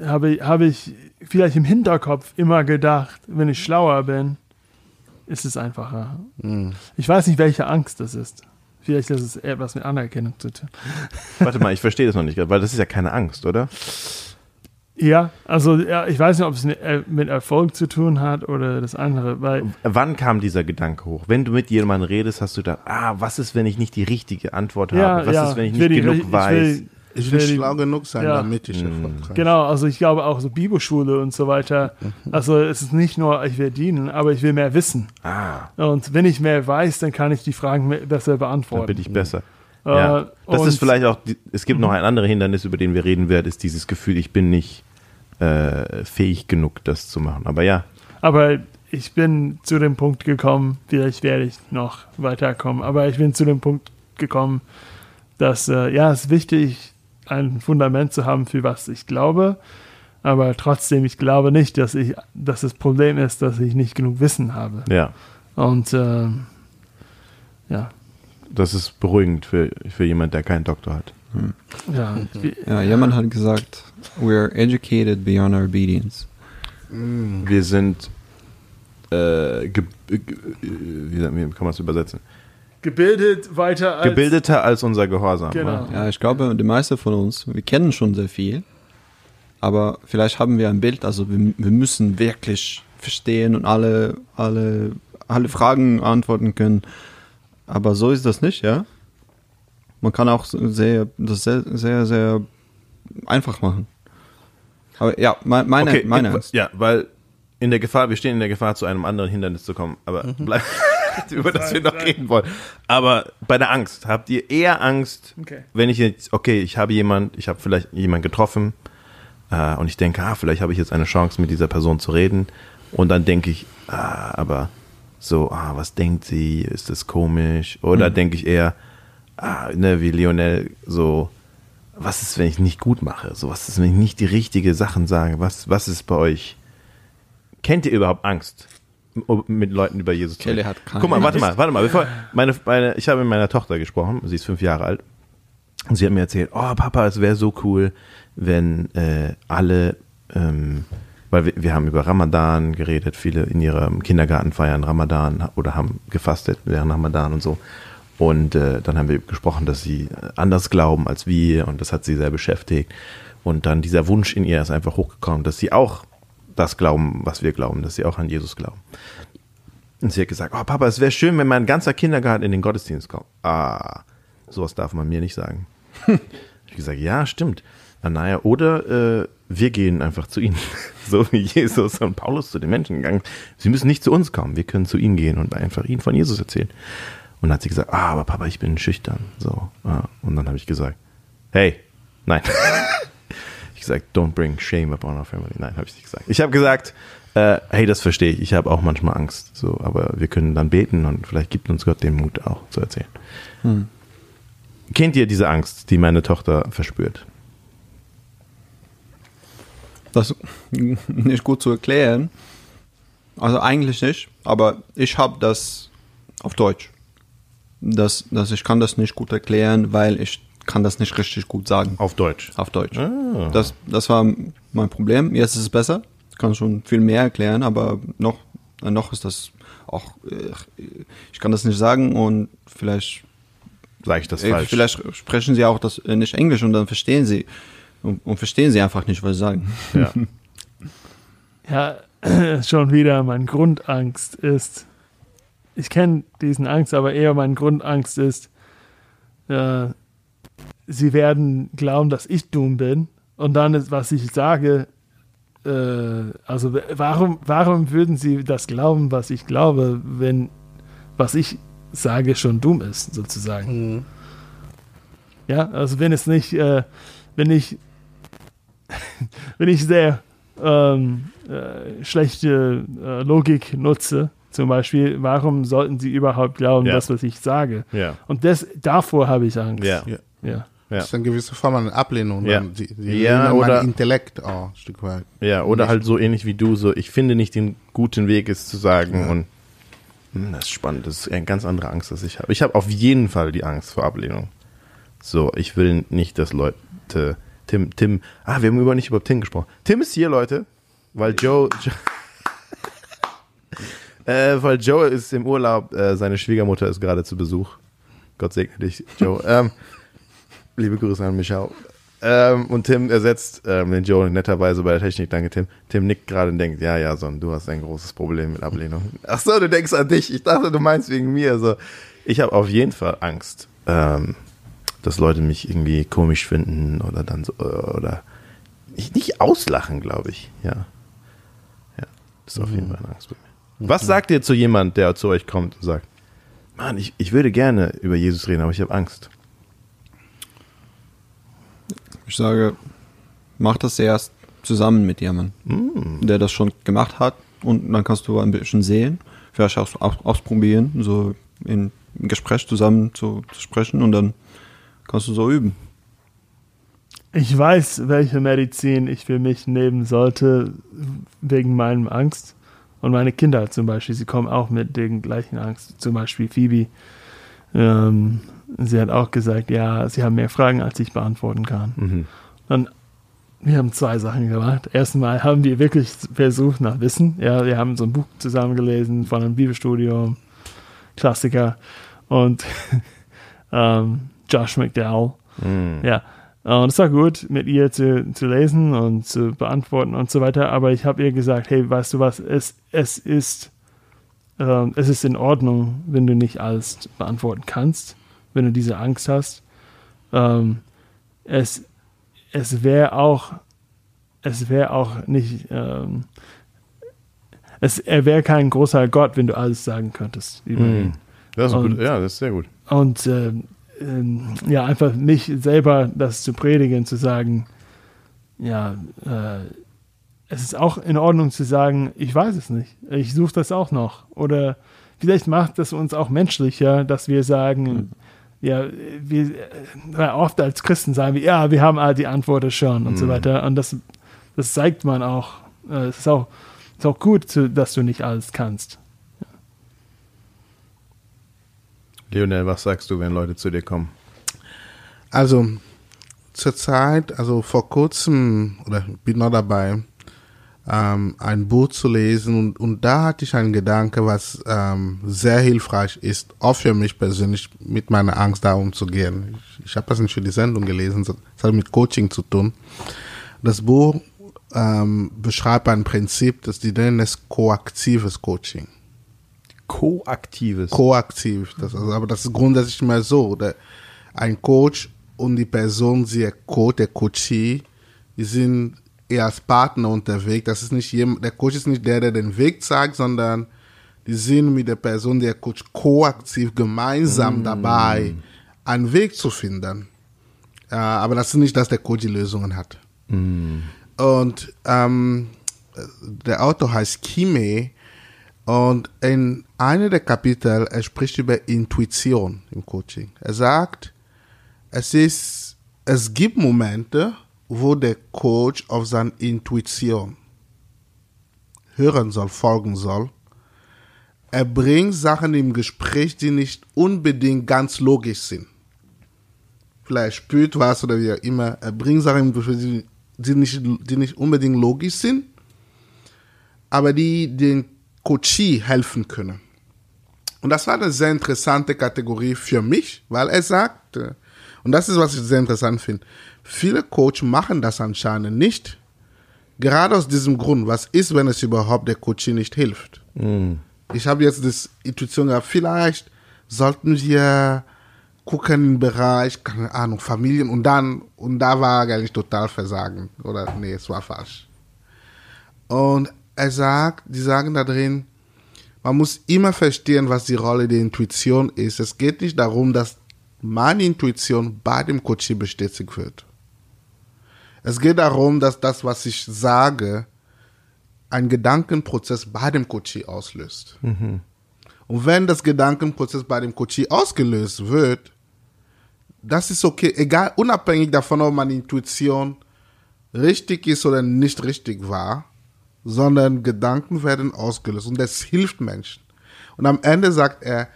habe, habe ich vielleicht im Hinterkopf immer gedacht, wenn ich schlauer bin, ist es einfacher. Ich weiß nicht, welche Angst das ist. Vielleicht ist es etwas mit Anerkennung zu tun. Warte mal, ich verstehe das noch nicht, weil das ist ja keine Angst, oder? Ja, also ja, ich weiß nicht, ob es mit, äh, mit Erfolg zu tun hat oder das andere, weil Wann kam dieser Gedanke hoch? Wenn du mit jemandem redest, hast du gedacht, ah, was ist, wenn ich nicht die richtige Antwort habe? ja, was ja, ist, wenn ich nicht die- genug ich weiß? Will, Ich will schlau genug sein, ja. damit ich Erfolg habe. Genau, also ich glaube auch so Bibelschule und so weiter. Also es ist nicht nur, ich will dienen, aber ich will mehr wissen. Ah, Und wenn ich mehr weiß, dann kann ich die Fragen besser dann beantworten. bin ich besser. Äh, Ja. Das und- ist vielleicht auch, es gibt noch ein anderes Hindernis, über den wir reden werden, ist dieses Gefühl, ich bin nicht äh, fähig genug, das zu machen. Aber ja, Aber ich bin zu dem Punkt gekommen, vielleicht werde ich noch weiterkommen, aber ich bin zu dem Punkt gekommen, dass äh, ja, es ist wichtig, ein Fundament zu haben, für was ich glaube. Aber trotzdem, ich glaube nicht, dass ich, dass das Problem ist, dass ich nicht genug Wissen habe. ja, Und äh, ja, das ist beruhigend für, für jemand, der keinen Doktor hat. ja, wie- Ja, jemand hat gesagt, we're educated beyond our obedience. Wir sind, äh, ge, ge, wie, sagt- wie kann man es übersetzen? Gebildet weiter als Gebildeter als unser Gehorsam. Genau. oder? Ja, ich glaube, die meisten von uns, wir kennen schon sehr viel, aber vielleicht haben wir ein Bild, also wir, wir müssen wirklich verstehen und alle, alle, alle Fragen antworten können. Aber so ist das nicht, ja. Man kann auch sehr, das sehr, sehr, sehr einfach machen. Aber ja, me- meine, okay, meine. Ja, weil in der Gefahr, wir stehen in der Gefahr, zu einem anderen Hindernis zu kommen. Aber Mhm. bleib, über das wir noch reden wollen. Aber bei der Angst, habt ihr eher Angst, Okay. wenn ich jetzt, okay, ich habe jemand, ich habe vielleicht jemand getroffen äh, und ich denke, ah, vielleicht habe ich jetzt eine Chance, mit dieser Person zu reden. Und dann denke ich, ah, aber so, ah, was denkt sie? Ist das komisch? Oder Mhm. denke ich eher, ah, ne, wie Lionel, so, was ist, wenn ich nicht gut mache? So, was ist, wenn ich nicht die richtige Sachen sage? Was, was ist bei euch? Kennt ihr überhaupt Angst, mit Leuten über Jesus zu reden? Guck mal, warte mal, warte mal. Bevor, meine, meine, ich habe mit meiner Tochter gesprochen, sie ist fünf Jahre alt. Und sie hat mir erzählt, oh Papa, es wäre so cool, wenn äh, alle, ähm, weil wir, wir haben über Ramadan geredet, viele in ihrem Kindergarten feiern Ramadan oder haben gefastet während Ramadan und so. Und äh, dann haben wir gesprochen, dass sie anders glauben als wir und das hat sie sehr beschäftigt. Und dann dieser Wunsch in ihr ist einfach hochgekommen, dass sie auch das glauben, was wir glauben, dass sie auch an Jesus glauben. Und sie hat gesagt, oh Papa, es wäre schön, wenn mein ganzer Kindergarten in den Gottesdienst kommt. Ah, sowas darf man mir nicht sagen. ich gesagt, ja, stimmt. Na, naja, oder äh, wir gehen einfach zu ihnen, so wie Jesus und Paulus zu den Menschen gegangen. Sie müssen nicht zu uns kommen, wir können zu ihnen gehen und einfach ihnen von Jesus erzählen. Und dann hat sie gesagt, ah, aber Papa, ich bin schüchtern. So, ah. und dann habe ich gesagt, hey, nein. gesagt, don't bring shame upon our family. Nein, habe ich nicht gesagt. Ich habe gesagt, äh, hey, das verstehe ich. Ich habe auch manchmal Angst. So, aber wir können dann beten und vielleicht gibt uns Gott den Mut auch zu erzählen. Hm. Kennt ihr diese Angst, die meine Tochter verspürt? Das ist nicht gut zu erklären. Also eigentlich nicht, aber ich habe das auf Deutsch. Das, das, ich kann das nicht gut erklären, weil ich kann das nicht richtig gut sagen. Auf Deutsch? Auf Deutsch. Ah. Das, das war mein Problem. Jetzt ist es besser. Ich kann schon viel mehr erklären, aber noch, noch ist das auch, äh, ich kann das nicht sagen und vielleicht sage ich das äh, falsch. Vielleicht sprechen sie auch das äh, nicht Englisch und dann verstehen sie und, und verstehen sie einfach nicht, was sie sagen. Ja. ja, schon wieder mein Grundangst ist, ich kenne diesen Angst, aber eher mein Grundangst ist, äh, sie werden glauben, dass ich dumm bin und dann ist, was ich sage, äh, also warum, warum würden sie das glauben, was ich glaube, wenn was ich sage schon dumm ist, sozusagen. Mhm. Ja, also wenn es nicht, äh, wenn ich wenn ich sehr ähm, äh, schlechte äh, Logik nutze, zum Beispiel, warum sollten sie überhaupt glauben, ja. das, was ich sage? Ja. Und das, davor habe ich Angst. Ja. ja. Ja. Das ist eine gewisse Form an Ablehnung. Ja, die, die ja oder Intellekt auch ein Stück weit. Ja, oder Nicht. halt so ähnlich wie du, so ich finde nicht den guten Weg, es zu sagen. Ja. Und hm, das ist spannend. Das ist eine ganz andere Angst, als ich habe. Ich habe auf jeden Fall die Angst vor Ablehnung. So, ich will nicht, dass Leute Tim, Tim, ah, wir haben über nicht über Tim gesprochen. Tim ist hier, Leute, weil Joe, Joe äh, weil Joe ist im Urlaub, äh, seine Schwiegermutter ist gerade zu Besuch. Gott segne dich, Joe. ähm, liebe Grüße an Michau. Ähm, und Tim ersetzt ähm, den Joe netterweise bei der Technik. Danke, Tim. Tim nickt gerade und denkt, ja, ja, Son, du hast ein großes Problem mit Ablehnung. Ach so, du denkst an dich. Ich dachte, du meinst wegen mir. Also, ich habe auf jeden Fall Angst. Ähm, dass Leute mich irgendwie komisch finden oder dann so, oder nicht auslachen, glaube ich. Ja. Ja, das ist auf jeden mhm. Fall eine Angst bei mir. Was sagt ihr zu jemand, der zu euch kommt und sagt, Mann, ich, ich würde gerne über Jesus reden, aber ich habe Angst? Ich sage, mach das erst zusammen mit jemandem, mm. der das schon gemacht hat und dann kannst du ein bisschen sehen, vielleicht auch ausprobieren, so in Gespräch zusammen zu, zu sprechen und dann Kannst du so üben? Ich weiß, welche Medizin ich für mich nehmen sollte, wegen meinem Angst. Und meine Kinder zum Beispiel, sie kommen auch mit den gleichen Angst. Zum Beispiel Phoebe. Ähm, sie hat auch gesagt, ja, sie haben mehr Fragen, als ich beantworten kann. Mhm. Und wir haben zwei Sachen gemacht. Erstmal haben wir wirklich versucht nach Wissen. Ja, wir haben so ein Buch zusammengelesen von einem Bibelstudium, Klassiker. Und ähm, Josh McDowell. Mm. Ja. Und es war gut, mit ihr zu, zu lesen und zu beantworten und so weiter. Aber ich habe ihr gesagt, hey, weißt du was, es, es ist äh, es ist in Ordnung, wenn du nicht alles beantworten kannst, wenn du diese Angst hast. Ähm, es es wäre auch es wäre auch nicht ähm, es, er wäre kein großer Gott, wenn du alles sagen könntest über mm. ihn. Das ist und, gut. Ja, das ist sehr gut. Und äh, ähm, ja, einfach mich selber das zu predigen, zu sagen, ja, äh, es ist auch in Ordnung zu sagen, ich weiß es nicht, ich suche das auch noch. Oder vielleicht macht das uns auch menschlicher, dass wir sagen, mhm. Ja, wir äh, oft als Christen sagen wir, ja, wir haben all die Antworten schon und mhm. so weiter. Und das, das zeigt man auch. Äh, es ist auch, ist auch gut, zu, dass du nicht alles kannst. Lionel, was sagst du, wenn Leute zu dir kommen? Also zurzeit, also vor kurzem, oder bin noch dabei, ähm, ein Buch zu lesen und, und da hatte ich einen Gedanke, was ähm, sehr hilfreich ist, auch für mich persönlich, mit meiner Angst da umzugehen. Ich, ich habe das nicht für die Sendung gelesen, das hat mit Coaching zu tun. Das Buch ähm, beschreibt ein Prinzip, das die nennen es koaktives Coaching. Koaktives. Koaktiv, das, also, aber das ist grundsätzlich mal so. Der, ein Coach und die Person, sie der Coach, die sind eher als Partner unterwegs. Das ist nicht jemand, der Coach ist nicht der, der den Weg zeigt, sondern die sind mit der Person, der Coach, koaktiv gemeinsam dabei, einen Weg zu finden. Äh, aber das ist nicht, dass der Coach die Lösungen hat. Und ähm, der Autor heißt Kime und in einem der Kapitel, er spricht über Intuition im Coaching. Er sagt, es ist, es gibt Momente, wo der Coach auf seine Intuition hören soll, folgen soll. Er bringt Sachen im Gespräch, die nicht unbedingt ganz logisch sind. Vielleicht spürt was oder wie auch immer. Er bringt Sachen im Gespräch, die, nicht, die nicht unbedingt logisch sind, aber die den Coachie helfen können. Und das war eine sehr interessante Kategorie für mich, weil er sagt, äh, und das ist, was ich sehr interessant finde, viele Coach machen das anscheinend nicht. Gerade aus diesem Grund, was ist, wenn es überhaupt der Coachie nicht hilft? Ich habe jetzt das Intuition gehabt, vielleicht sollten wir gucken im Bereich, keine Ahnung, Familien und dann, und da war er eigentlich total versagen. Oder nee, es war falsch. Und er sagt, die sagen da drin, man muss immer verstehen, was die Rolle der Intuition ist. Es geht nicht darum, dass meine Intuition bei dem Coaching bestätigt wird. Es geht darum, dass das, was ich sage, einen Gedankenprozess bei dem Coaching auslöst. Und wenn das Gedankenprozess bei dem Coaching ausgelöst wird, das ist okay, egal, unabhängig davon, ob meine Intuition richtig ist oder nicht richtig war, sondern Gedanken werden ausgelöst und das hilft Menschen. Und am Ende sagt er,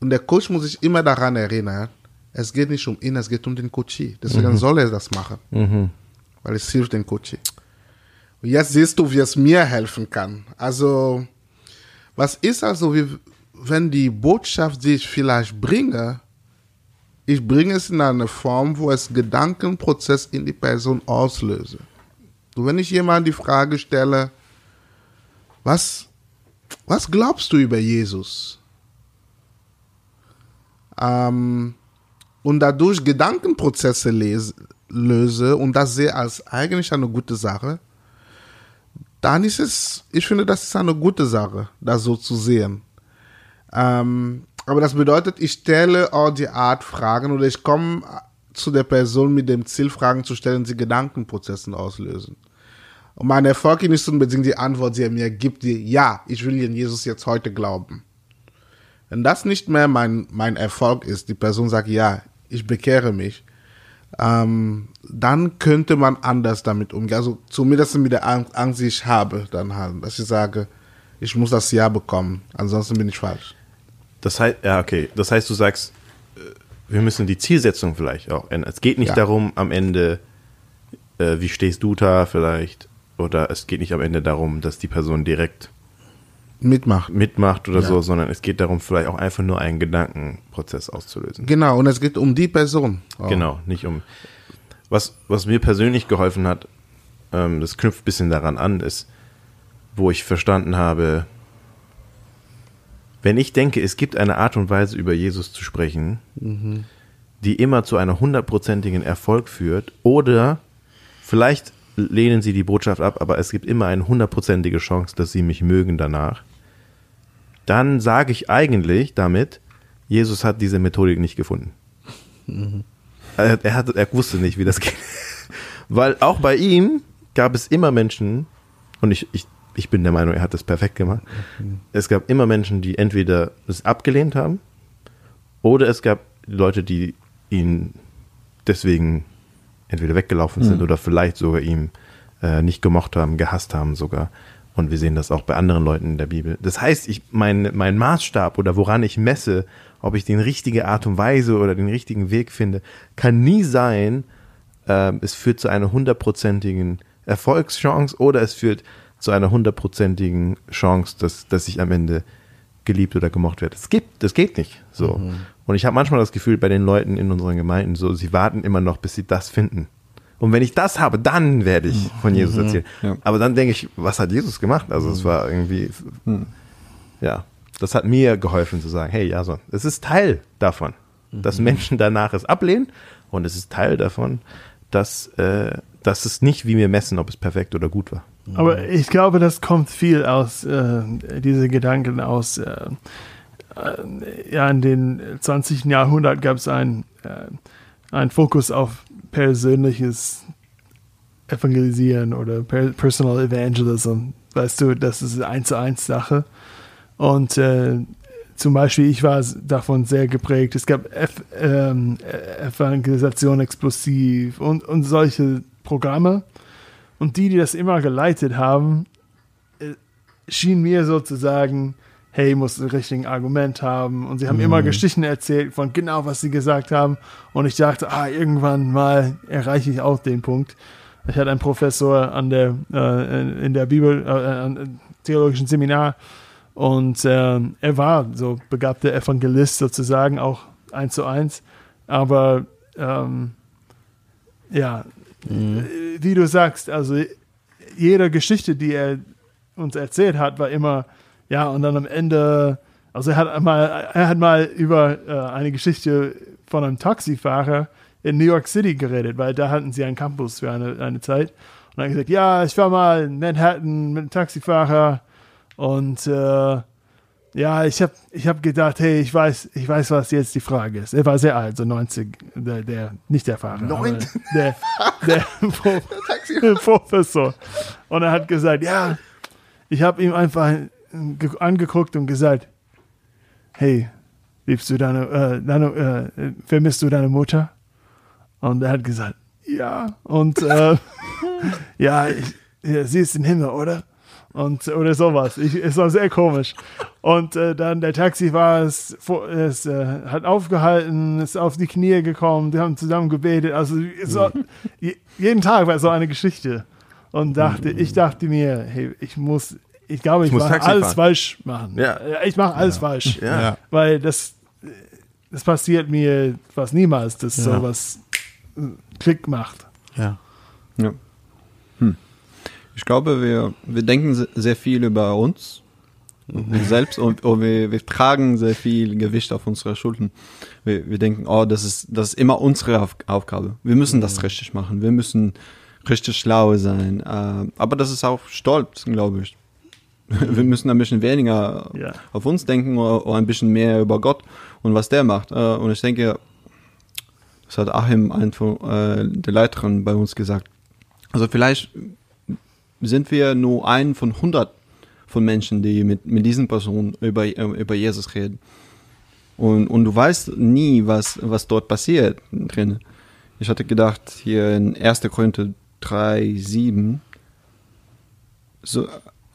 und der Coach muss sich immer daran erinnern, es geht nicht um ihn, es geht um den Coachie. Deswegen soll er das machen, weil es hilft den Coachie. Und jetzt siehst du, wie es mir helfen kann. Also, was ist also, wie, wenn die Botschaft, die ich vielleicht bringe, ich bringe es in eine Form, wo es Gedankenprozess in die Person auslöse. Und wenn ich jemand die Frage stelle, was, was glaubst du über Jesus? Ähm, und dadurch Gedankenprozesse lese, löse und das sehe als eigentlich eine gute Sache, dann ist es, ich finde, das ist eine gute Sache, das so zu sehen. Ähm, aber das bedeutet, ich stelle auch die Art Fragen oder ich komme zu der Person mit dem Ziel, Fragen zu stellen, die Gedankenprozessen auslösen. Und mein Erfolg ist unbedingt die Antwort, die er mir gibt, die, ja, ich will in Jesus jetzt heute glauben. Wenn das nicht mehr mein, mein Erfolg ist, die Person sagt, ja, ich bekehre mich, ähm, dann könnte man anders damit umgehen. Also zumindest mit der Ang- Angst, die ich habe, dann halt, dass ich sage, ich muss das Ja bekommen, ansonsten bin ich falsch. Das heißt, ja, okay. Das heißt, du sagst, äh, wir müssen die Zielsetzung vielleicht auch ändern. Es geht nicht Ja. darum, am Ende, äh, wie stehst du da vielleicht, oder es geht nicht am Ende darum, dass die Person direkt Mitmachen. mitmacht oder Ja. so, sondern es geht darum, vielleicht auch einfach nur einen Gedankenprozess auszulösen. Genau, und es geht um die Person. auch. Genau, nicht um. Was, was mir persönlich geholfen hat, ähm, das knüpft ein bisschen daran an, ist, wo ich verstanden habe, wenn ich denke, es gibt eine Art und Weise, über Jesus zu sprechen, die immer zu einer hundertprozentigen Erfolg führt, oder vielleicht lehnen sie die Botschaft ab, aber es gibt immer eine hundertprozentige Chance, dass sie mich mögen danach, dann sage ich eigentlich damit, Jesus hat diese Methodik nicht gefunden. Er, er, hat, er wusste nicht, wie das geht. Weil auch bei ihm gab es immer Menschen, und ich, ich, ich bin der Meinung, er hat das perfekt gemacht. Es gab immer Menschen, die entweder es abgelehnt haben, oder es gab Leute, die ihn deswegen entweder weggelaufen sind oder vielleicht sogar ihm äh, nicht gemocht haben, gehasst haben sogar. Und wir sehen das auch bei anderen Leuten in der Bibel. Das heißt, ich, mein, mein Maßstab oder woran ich messe, ob ich den richtige Art und Weise oder den richtigen Weg finde, kann nie sein, ähm, es führt zu einer hundertprozentigen Erfolgschance oder es führt zu einer hundertprozentigen Chance, dass, dass ich am Ende geliebt oder gemocht werde. Das gibt, das geht nicht so. Und ich habe manchmal das Gefühl bei den Leuten in unseren Gemeinden so, sie warten immer noch, bis sie das finden. Und wenn ich das habe, dann werde ich von Jesus erzählen. Ja. Aber dann denke ich, was hat Jesus gemacht? Also es war irgendwie, ja, das hat mir geholfen zu sagen, hey, ja, so, es ist Teil davon, dass Menschen danach es ablehnen und es ist Teil davon, dass, äh, dass es nicht wie wir messen, ob es perfekt oder gut war. Aber ich glaube, das kommt viel aus, äh, diese Gedanken aus, äh, äh, ja, in den 20. Jahrhundert gab es ein, äh, einen Fokus auf persönliches Evangelisieren oder per Personal Evangelism. Weißt du, das ist eine eins zu eins Sache. Und äh, zum Beispiel, ich war davon sehr geprägt. Es gab F ähm, Evangelisation explosiv und, und solche Programme. Und die, die das immer geleitet haben, äh, schien mir so zu sagen, hey, muss ein richtiges Argument haben. Und sie haben immer Geschichten erzählt von genau, was sie gesagt haben. Und ich dachte, ah, irgendwann mal erreiche ich auch den Punkt. Ich hatte einen Professor an der, äh, in- der Bibel, äh, an theologischen Seminar. Und ähm, er war so begabter Evangelist sozusagen, auch eins zu eins. Aber ähm, ja, äh, wie du sagst, also jede Geschichte, die er uns erzählt hat, war immer, ja, und dann am Ende, also er hat mal, er hat mal über äh, eine Geschichte von einem Taxifahrer in New York City geredet, weil da hatten sie einen Campus für eine, eine Zeit. Und er hat gesagt, ja, ich war mal in Manhattan mit einem Taxifahrer und äh, ja, ich habe ich hab gedacht, hey, ich weiß, ich weiß, was jetzt die Frage ist. Er war sehr alt, so 90, der, der nicht der Fahrer, aber Neun- der, der Pro- Professor. Und er hat gesagt, ja, ich habe ihm einfach angeguckt und gesagt, hey, liebst du deine, äh, deine äh, vermisst du deine Mutter? Und er hat gesagt, ja. Und äh, ja, ich, ja, sie ist im Himmel, oder? Und, oder sowas. Ich, es war sehr komisch. Und äh, dann der Taxifahrer ist, vor- ist, äh, hat aufgehalten, ist auf die Knie gekommen, die haben zusammen gebetet. Also so, je, jeden Tag war so eine Geschichte. Und dachte, ich dachte mir, hey, ich muss, ich glaube, ich, muss mache alles fahren. falsch machen. Ja. Ich mache alles falsch. Ja. Ja. Weil das, das passiert mir fast niemals, dass Ja. sowas äh, Klick macht. Ja. Ja. Hm. Ich glaube, wir, wir denken se- sehr viel über uns uns selbst und, und wir, wir tragen sehr viel Gewicht auf unsere Schultern. Wir, wir denken, oh, das ist, das ist immer unsere Auf Aufgabe. Wir müssen das richtig machen. Wir müssen richtig schlau sein. Äh, aber das ist auch stolz, glaube ich. Wir müssen ein bisschen weniger Ja. auf uns denken oder, oder ein bisschen mehr über Gott und was der macht. Äh, und ich denke, das hat Achim, ein von äh, der Leiterin bei uns gesagt. Also vielleicht sind wir nur ein von 100 von Menschen, die mit, mit diesen Personen über, über Jesus reden. Und, und du weißt nie, was, was dort passiert drin. Ich hatte gedacht, hier in 1. Korinther 3, 7, so,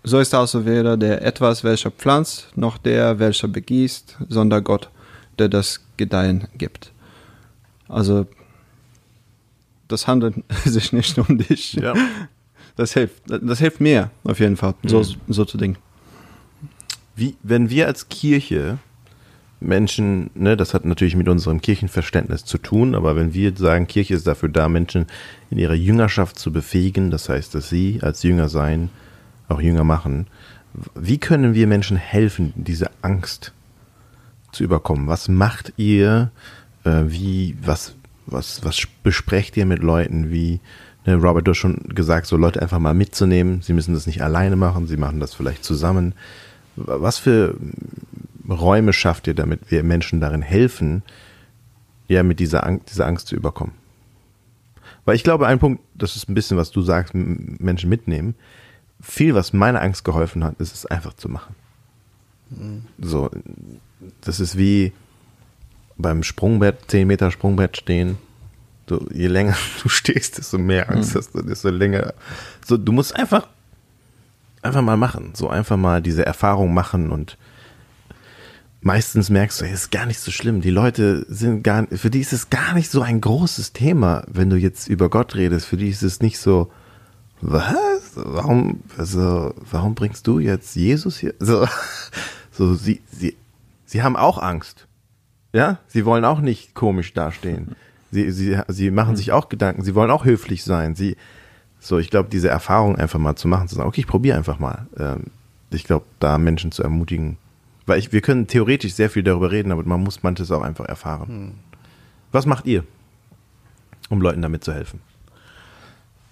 so ist also weder der etwas, welcher pflanzt, noch der, welcher begießt, sondern Gott, der das Gedeihen gibt. Also, das handelt sich nicht um dich. Ja. Das hilft, das hilft mir auf jeden Fall, so, so zu denken. Wie, wenn wir als Kirche Menschen, ne, das hat natürlich mit unserem Kirchenverständnis zu tun, aber wenn wir sagen, Kirche ist dafür da, Menschen in ihrer Jüngerschaft zu befähigen, das heißt, dass sie als Jünger sein, auch Jünger machen, wie können wir Menschen helfen, diese Angst zu überkommen? Was macht ihr? Äh, wie, was, was, was besprecht ihr mit Leuten? Wie, ne, Robert, du hast schon gesagt, so Leute einfach mal mitzunehmen. Sie müssen das nicht alleine machen, sie machen das vielleicht zusammen. Was für Räume schafft ihr, damit wir Menschen darin helfen, ja, mit dieser Angst, dieser Angst zu überkommen? Weil ich glaube, ein Punkt, das ist ein bisschen, was du sagst, Menschen mitnehmen. Viel, was meiner Angst geholfen hat, ist es einfach zu machen. So, das ist wie beim Sprungbrett, 10 Meter Sprungbrett stehen. Du, je länger du stehst, desto mehr Angst hast du, desto länger. So, du musst einfach, einfach mal machen. So einfach mal diese Erfahrung machen und meistens merkst du, hey, ist gar nicht so schlimm. Die Leute sind gar, für die ist es gar nicht so ein großes Thema, wenn du jetzt über Gott redest. Für die ist es nicht so, was? Warum, also, warum bringst du jetzt Jesus hier? So, so sie, sie, sie haben auch Angst. Ja, sie wollen auch nicht komisch dastehen. Sie, sie, sie machen sich auch Gedanken, sie wollen auch höflich sein. Sie, so, ich glaube, diese Erfahrung einfach mal zu machen, zu sagen, okay, ich probiere einfach mal. Ähm, ich glaube, da Menschen zu ermutigen. Weil ich, wir können theoretisch sehr viel darüber reden, aber man muss manches auch einfach erfahren. Was macht ihr, um Leuten damit zu helfen?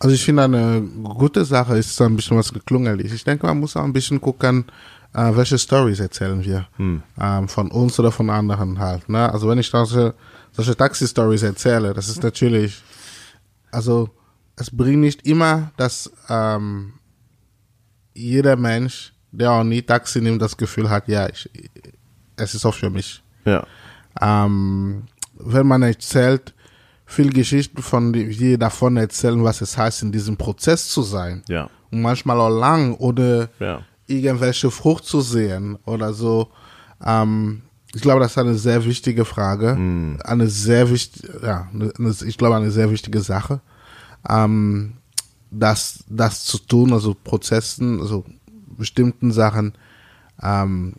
Also ich finde eine gute Sache ist so ein bisschen was geklungelt. Ich denke, man muss auch ein bisschen gucken, äh, welche Stories erzählen wir. Ähm, von uns oder von anderen halt. Ne? Also wenn ich solche, solche Taxi-Stories erzähle, das ist natürlich, also es bringt nicht immer, dass ähm, jeder Mensch, der auch nie Taxi nimmt, das Gefühl hat, ja, ich, es ist auch für mich. Ja. Ähm, wenn man erzählt, viel Geschichten von die davon erzählen, was es heißt, in diesem Prozess zu sein. Ja. Und manchmal auch lang, ohne Ja. irgendwelche Frucht zu sehen oder so. Ähm, ich glaube, das ist eine sehr wichtige Frage. Eine sehr wichtige, ja, eine, ich glaube, eine sehr wichtige Sache. Ähm, das, das zu tun, also Prozessen, also bestimmten Sachen ähm,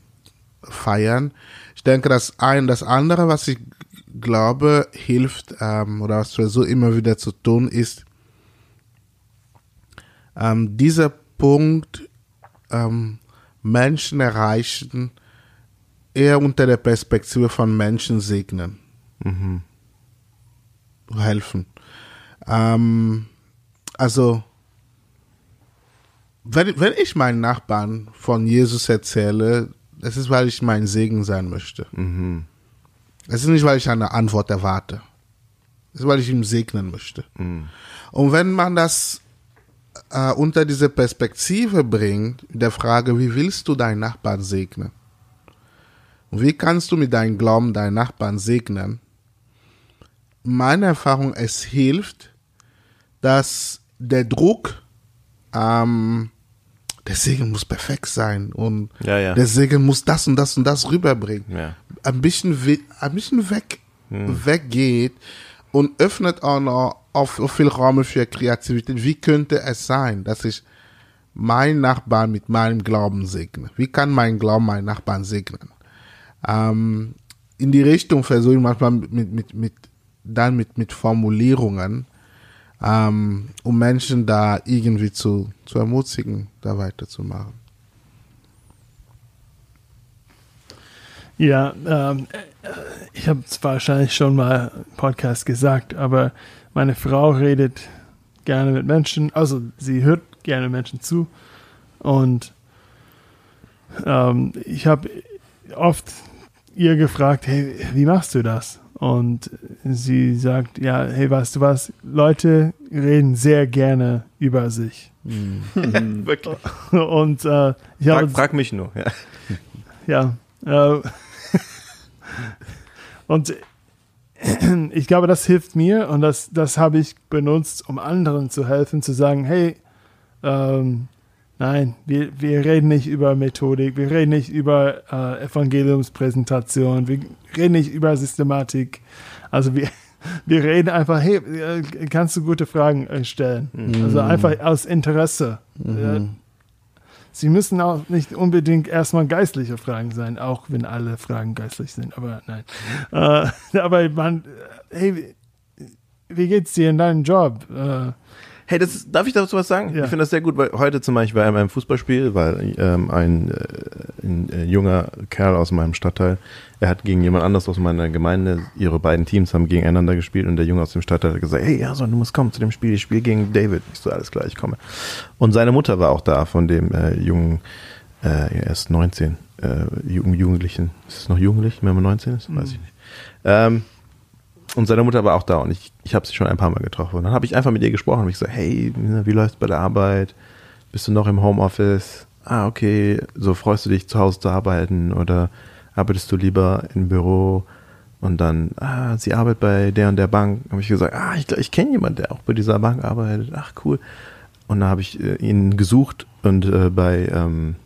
feiern. Ich denke, das ein, das andere, was ich glaube, hilft, ähm, oder was wir so immer wieder zu tun, ist, ähm, dieser Punkt, ähm, Menschen erreichen, eher unter der Perspektive von Menschen segnen. Helfen. Ähm, also, wenn, wenn ich meinen Nachbarn von Jesus erzähle, das ist, weil ich mein Segen sein möchte. Es ist nicht, weil ich eine Antwort erwarte. Es ist, weil ich ihn segnen möchte. Und wenn man das äh, unter diese Perspektive bringt, der Frage, wie willst du deinen Nachbarn segnen? Und wie kannst du mit deinem Glauben deinen Nachbarn segnen? Meine Erfahrung, es hilft, dass der Druck, ähm, der Segen muss perfekt sein und Ja, ja. der Segen muss das und das und das rüberbringen. Ja. Ein bisschen, we- ein bisschen weg, weggeht und öffnet auch noch auf auf viel Raum für Kreativität. Wie könnte es sein, dass ich meinen Nachbarn mit meinem Glauben segne? Wie kann mein Glauben meinen Nachbarn segnen? Ähm, in die Richtung versuche ich manchmal mit, mit, mit dann mit, mit Formulierungen, ähm, um Menschen da irgendwie zu, zu ermutigen, da weiterzumachen. Ja, ähm, äh, ich habe es wahrscheinlich schon mal im Podcast gesagt, aber meine Frau redet gerne mit Menschen, also sie hört gerne Menschen zu und ähm, ich habe oft ihr gefragt, hey, wie machst du das? Und sie sagt, ja, hey, weißt du was, Leute reden sehr gerne über sich. Wirklich. Und äh, ich habe Frag, frag mich nur. Ja. ja. Äh, und ich glaube, das hilft mir und das, das habe ich benutzt, um anderen zu helfen, zu sagen, hey, ähm, nein, wir, wir reden nicht über Methodik, wir reden nicht über äh, Evangeliumspräsentation, wir reden nicht über Systematik. Also wir, wir reden einfach, hey, äh, kannst du gute Fragen äh, stellen? Also einfach aus Interesse. Äh, Sie müssen auch nicht unbedingt erstmal geistliche Fragen sein, auch wenn alle Fragen geistlich sind, aber nein. Äh, aber man, äh, hey, wie- wie geht's dir in deinem Job? Äh, Hey, das, darf ich dazu was sagen? Ja. Ich finde das sehr gut, weil heute zum Beispiel bei einem Fußballspiel, weil ähm, ein, äh, ein äh, junger Kerl aus meinem Stadtteil, er hat gegen jemand anders aus meiner Gemeinde, ihre beiden Teams haben gegeneinander gespielt und der Junge aus dem Stadtteil hat gesagt, hey Jason, du musst kommen zu dem Spiel, ich spiele gegen David. Ich so, alles klar, ich komme. Und seine Mutter war auch da von dem äh, jungen, äh, er ist 19, äh, Jugend- Jugendlichen. Ist es noch jugendlich, wenn man 19 ist? Weiß ich nicht. Ähm, und seine Mutter war auch da und ich, ich habe sie schon ein paar Mal getroffen. Und dann habe ich einfach mit ihr gesprochen und ich so, hey, wie läuft's bei der Arbeit? Bist du noch im Homeoffice? Ah, okay. So freust du dich zu Hause zu arbeiten oder arbeitest du lieber im Büro? Und dann, ah, sie arbeitet bei der und der Bank. Habe ich gesagt, ah, ich, ich kenne jemanden, der auch bei dieser Bank arbeitet. Ach, cool. Und dann habe ich äh, ihn gesucht und äh, bei ähm,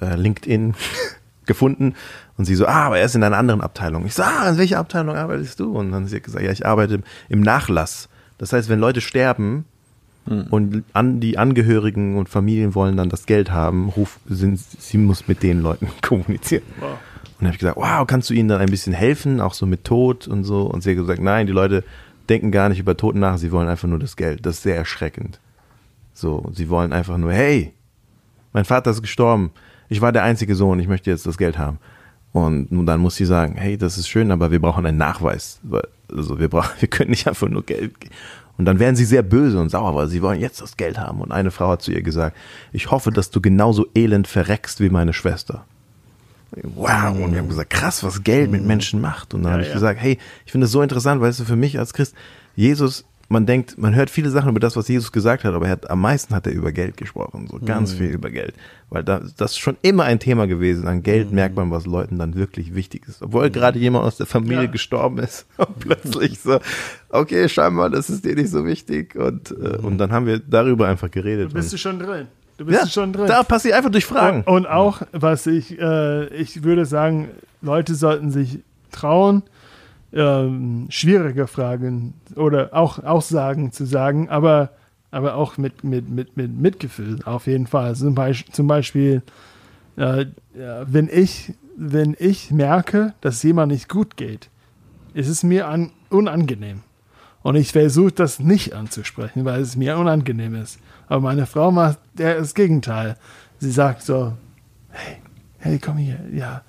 äh, LinkedIn gefunden und sie so, ah, aber er ist in einer anderen Abteilung. Ich so, ah, in welcher Abteilung arbeitest du? Und dann hat sie gesagt, ja, ich arbeite im Nachlass. Das heißt, wenn Leute sterben und an, die Angehörigen und Familien wollen dann das Geld haben, ruf, sind, sie muss mit den Leuten kommunizieren. Und dann habe ich gesagt, wow, kannst du ihnen dann ein bisschen helfen, auch so mit Tod und so? Und sie hat gesagt, nein, die Leute denken gar nicht über Tod nach, sie wollen einfach nur das Geld. Das ist sehr erschreckend. So, sie wollen einfach nur, hey, mein Vater ist gestorben, ich war der einzige Sohn, ich möchte jetzt das Geld haben. Und nun dann muss sie sagen, hey, das ist schön, aber wir brauchen einen Nachweis. Also wir brauchen, wir können nicht einfach nur Geld. Und dann werden sie sehr böse und sauer, weil sie wollen jetzt das Geld haben. Und eine Frau hat zu ihr gesagt, ich hoffe, dass du genauso elend verreckst wie meine Schwester. Wow. Und wir haben gesagt, krass, was Geld mit Menschen macht. Und dann Ja, habe ich ja. gesagt, hey, ich finde das so interessant, weißt du, für mich als Christ, Jesus, man denkt, man hört viele Sachen über das, was Jesus gesagt hat, aber er hat, am meisten hat er über Geld gesprochen, so ganz viel über Geld. Weil da, das ist schon immer ein Thema gewesen. An Geld merkt man, was Leuten dann wirklich wichtig ist. Obwohl gerade jemand aus der Familie Ja. gestorben ist. Und plötzlich so, okay, scheinbar, das ist dir nicht so wichtig. Und, äh, und dann haben wir darüber einfach geredet. Bist und, du schon drin? Du bist ja, schon drin. da passiert einfach durch Fragen. Und, und auch, was ich, äh, ich würde sagen, Leute sollten sich trauen, ähm, schwierige Fragen oder auch Aussagen zu sagen, aber, aber auch mit, mit, mit, mit Mitgefühl auf jeden Fall. Zum Beispiel, zum Beispiel äh, ja, wenn, ich, wenn ich merke, dass jemand nicht gut geht, ist es mir an, unangenehm. Und ich versuche das nicht anzusprechen, weil es mir unangenehm ist. Aber meine Frau macht das Gegenteil. Sie sagt so, hey, hey, komm hier, ja.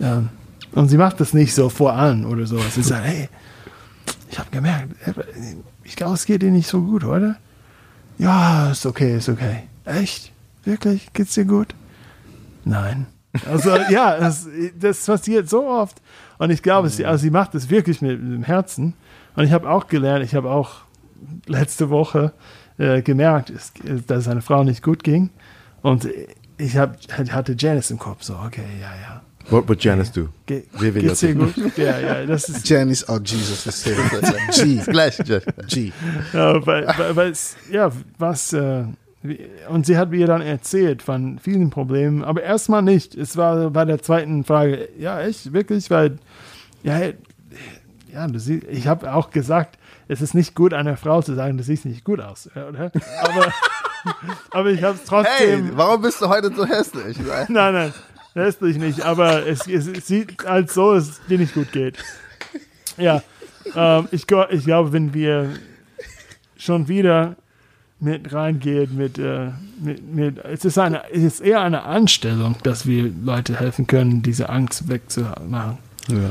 Ähm, und sie macht das nicht so voran oder sowas. Sie sagt, hey, ich habe gemerkt, ich glaube, es geht dir nicht so gut, oder? Ja, ist okay, ist okay. Echt? Wirklich? Geht's dir gut? Nein. Also ja, das, das passiert so oft. Und ich glaube, sie, also sie macht das wirklich mit, mit dem Herzen. Und ich habe auch gelernt, ich habe auch letzte Woche äh, gemerkt, es, dass es einer Frau nicht gut ging. Und ich hab, hatte Janice im Kopf, so, okay, ja, ja. What would Janice do? Ge Wir will geht's dir gut? Ja, ja, das ist Janice, oh Jesus, das ist G, Gleich. G. Ja, weil, weil, weil es, ja, was, äh, wie- und sie hat mir dann erzählt von vielen Problemen, aber erstmal nicht. Es war bei der zweiten Frage, ja, echt, wirklich, weil, ja, ja, du siehst, ich habe auch gesagt, es ist nicht gut, einer Frau zu sagen, du siehst nicht gut aus, oder? Aber, aber ich habe es Hey, trotzdem, warum bist du heute so hässlich? nein, nein, hässlich nicht, aber es, es, es sieht als so, dass es dir nicht gut geht. Ja, ähm, ich, ich glaube, wenn wir schon wieder mit reingehen, mit, äh, mit, mit es, ist eine, es ist eher eine Anstellung, dass wir Leute helfen können, diese Angst wegzumachen. Ja.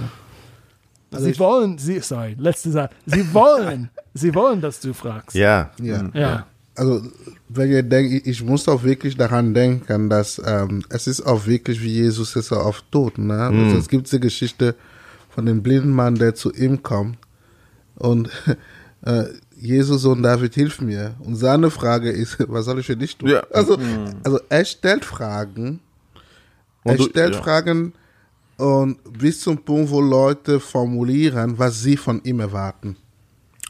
Also sie wollen, sie, sorry, letzte Sache, sie wollen, sie wollen, dass du fragst. Ja. Ja. Ja. Also, wenn ihr denkt, ich- muss auch wirklich daran denken, dass ähm, es ist auch wirklich, wie Jesus ist auch oft tot. Ne? Also, es gibt diese Geschichte von dem blinden Mann, der zu ihm kommt und äh, Jesus Sohn David, hilf mir. Und seine Frage ist, was soll ich für dich tun? Ja. Also, also er stellt Fragen, er du- stellt ja. Fragen und bis zum Punkt, wo Leute formulieren, was sie von ihm erwarten.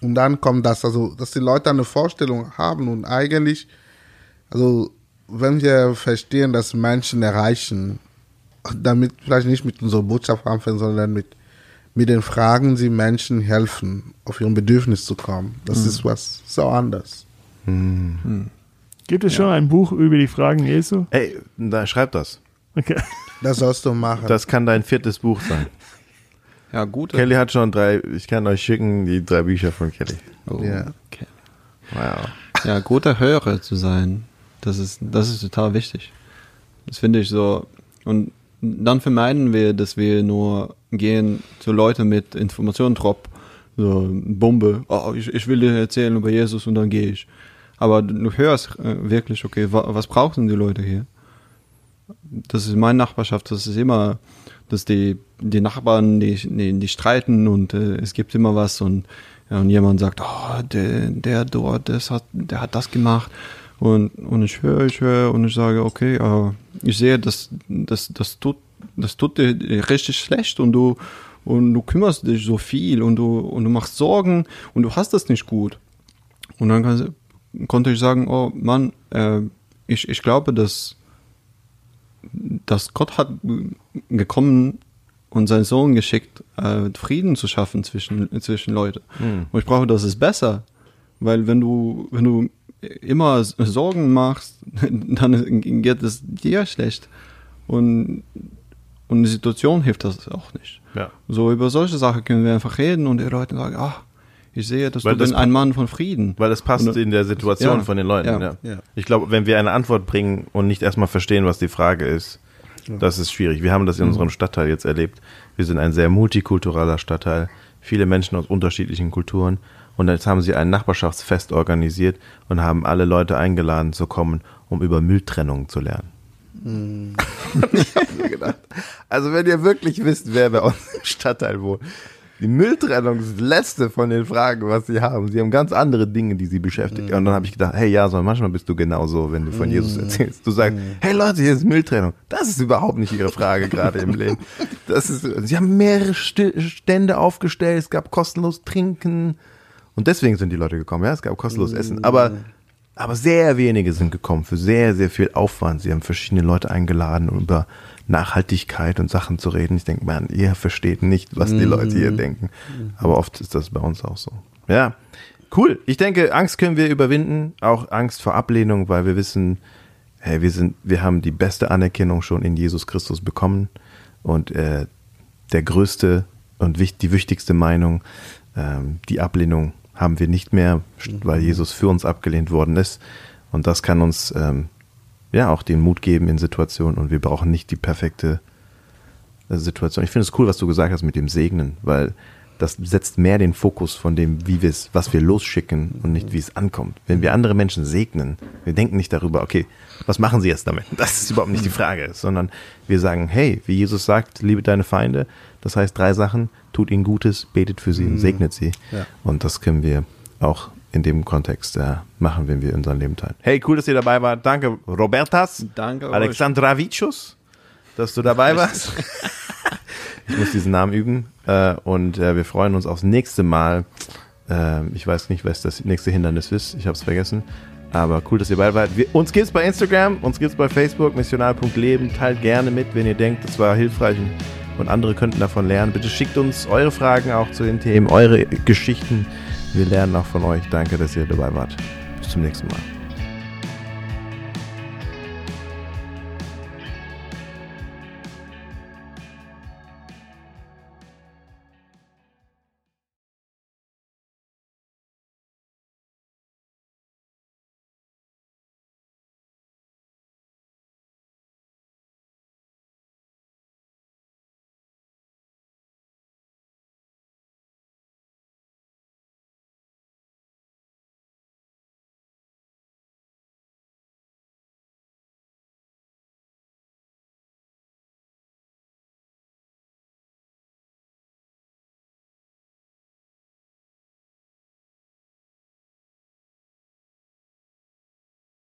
Und dann kommt das, also, dass die Leute eine Vorstellung haben und eigentlich, also, wenn wir verstehen, dass Menschen erreichen, damit vielleicht nicht mit unserer Botschaft anfangen, sondern mit, mit den Fragen, sie Menschen helfen, auf ihren Bedürfnis zu kommen. Das ist was so anders. Gibt es schon ein Buch über die Fragen Jesu? Ey, da schreib das. Okay. Das sollst du machen. Das kann dein viertes Buch sein. Ja, gut. Kelly hat schon drei, ich kann euch schicken, die drei Bücher von Kelly. Oh, Ja. okay. Wow. Ja, guter Hörer zu sein, das ist, das ist total wichtig. Das finde ich so. Und dann vermeiden wir, dass wir nur gehen zu Leuten mit Informationen trop, so Bombe, oh, ich, ich will dir erzählen über Jesus und dann gehe ich. Aber du hörst äh, wirklich, okay, wa, was brauchen die Leute hier? Das ist meine Nachbarschaft, das ist immer, dass die, die Nachbarn, die, die, die streiten und äh, es gibt immer was und, ja, und jemand sagt, oh, der, der dort, das hat, der hat das gemacht. Und, und ich höre, ich höre und ich sage, okay, äh, ich sehe, das, das, das, tut, das tut dir richtig schlecht und du, und du kümmerst dich so viel und du, und du machst Sorgen und du hast das nicht gut. Und dann kann, konnte ich sagen, oh Mann, äh, ich, ich glaube, dass, dass Gott hat gekommen und seinen Sohn geschickt, äh, Frieden zu schaffen zwischen, zwischen Leute. Und ich brauche, das ist besser. Weil wenn du, wenn du immer Sorgen machst, dann geht es dir schlecht. Und, und die Situation hilft das auch nicht. Ja. So über solche Sachen können wir einfach reden und die Leute sagen, ach, ich sehe, dass Weil du das bist ein Mann von Frieden. Weil das passt Und- in der Situation Ja, von den Leuten. Ja. ja. Ich glaube, wenn wir eine Antwort bringen und nicht erstmal verstehen, was die Frage ist, das ist schwierig. Wir haben das in unserem Stadtteil jetzt erlebt. Wir sind ein sehr multikultureller Stadtteil, viele Menschen aus unterschiedlichen Kulturen. Und jetzt haben sie ein Nachbarschaftsfest organisiert und haben alle Leute eingeladen zu kommen, um über Mülltrennung zu lernen. Und ich habe mir gedacht, also wenn ihr wirklich wisst, wer bei uns im Stadtteil wohnt, die Mülltrennung ist das letzte von den Fragen, was sie haben. Sie haben ganz andere Dinge, die sie beschäftigen. Und dann habe ich gedacht, hey Jason, manchmal bist du genauso, wenn du von Jesus erzählst. Du sagst, hey Leute, hier ist Mülltrennung. Das ist überhaupt nicht ihre Frage gerade im Leben. Das ist, sie haben mehrere Stände aufgestellt, es gab kostenlos Trinken. Und deswegen sind die Leute gekommen, ja, es gab kostenlos Essen. Aber, aber sehr wenige sind gekommen für sehr, sehr viel Aufwand. Sie haben verschiedene Leute eingeladen, um über Nachhaltigkeit und Sachen zu reden. Ich denke, man, ihr versteht nicht, was die Leute hier denken. Aber oft ist das bei uns auch so. Ja, cool. Ich denke, Angst können wir überwinden, auch Angst vor Ablehnung, weil wir wissen, hey, wir sind, wir haben die beste Anerkennung schon in Jesus Christus bekommen und äh, der größte und wich- die wichtigste Meinung, ähm, die Ablehnung haben wir nicht mehr, weil Jesus für uns abgelehnt worden ist. Und das kann uns ähm, ja auch den Mut geben in Situationen und wir brauchen nicht die perfekte äh, Situation. Ich finde es cool, was du gesagt hast mit dem Segnen, weil das setzt mehr den Fokus von dem, wie wir es, was wir losschicken und nicht wie es ankommt. Wenn wir andere Menschen segnen, wir denken nicht darüber, okay, was machen sie jetzt damit? Das ist überhaupt nicht die Frage, sondern wir sagen, hey, wie Jesus sagt, liebe deine Feinde. Das heißt drei Sachen, tut ihnen Gutes, betet für sie und segnet sie. Ja. Und das können wir auch in dem Kontext äh, machen, wenn wir unser Leben teilen. Hey, cool, dass ihr dabei wart. Danke, Robertas. Danke euch. Alexandravicius, dass du dabei warst. ich muss diesen Namen üben. Äh, und äh, wir freuen uns aufs nächste Mal. Äh, ich weiß nicht, was das nächste Hindernis ist. Ich habe es vergessen. Aber cool, dass ihr dabei wart. Wir, uns gibt's bei Instagram, uns gibt's bei Facebook, missional.leben. Teilt gerne mit, wenn ihr denkt, das war hilfreich und andere könnten davon lernen. Bitte schickt uns eure Fragen auch zu den Themen, eure Geschichten. Wir lernen auch von euch. Danke, dass ihr dabei wart. Bis zum nächsten Mal.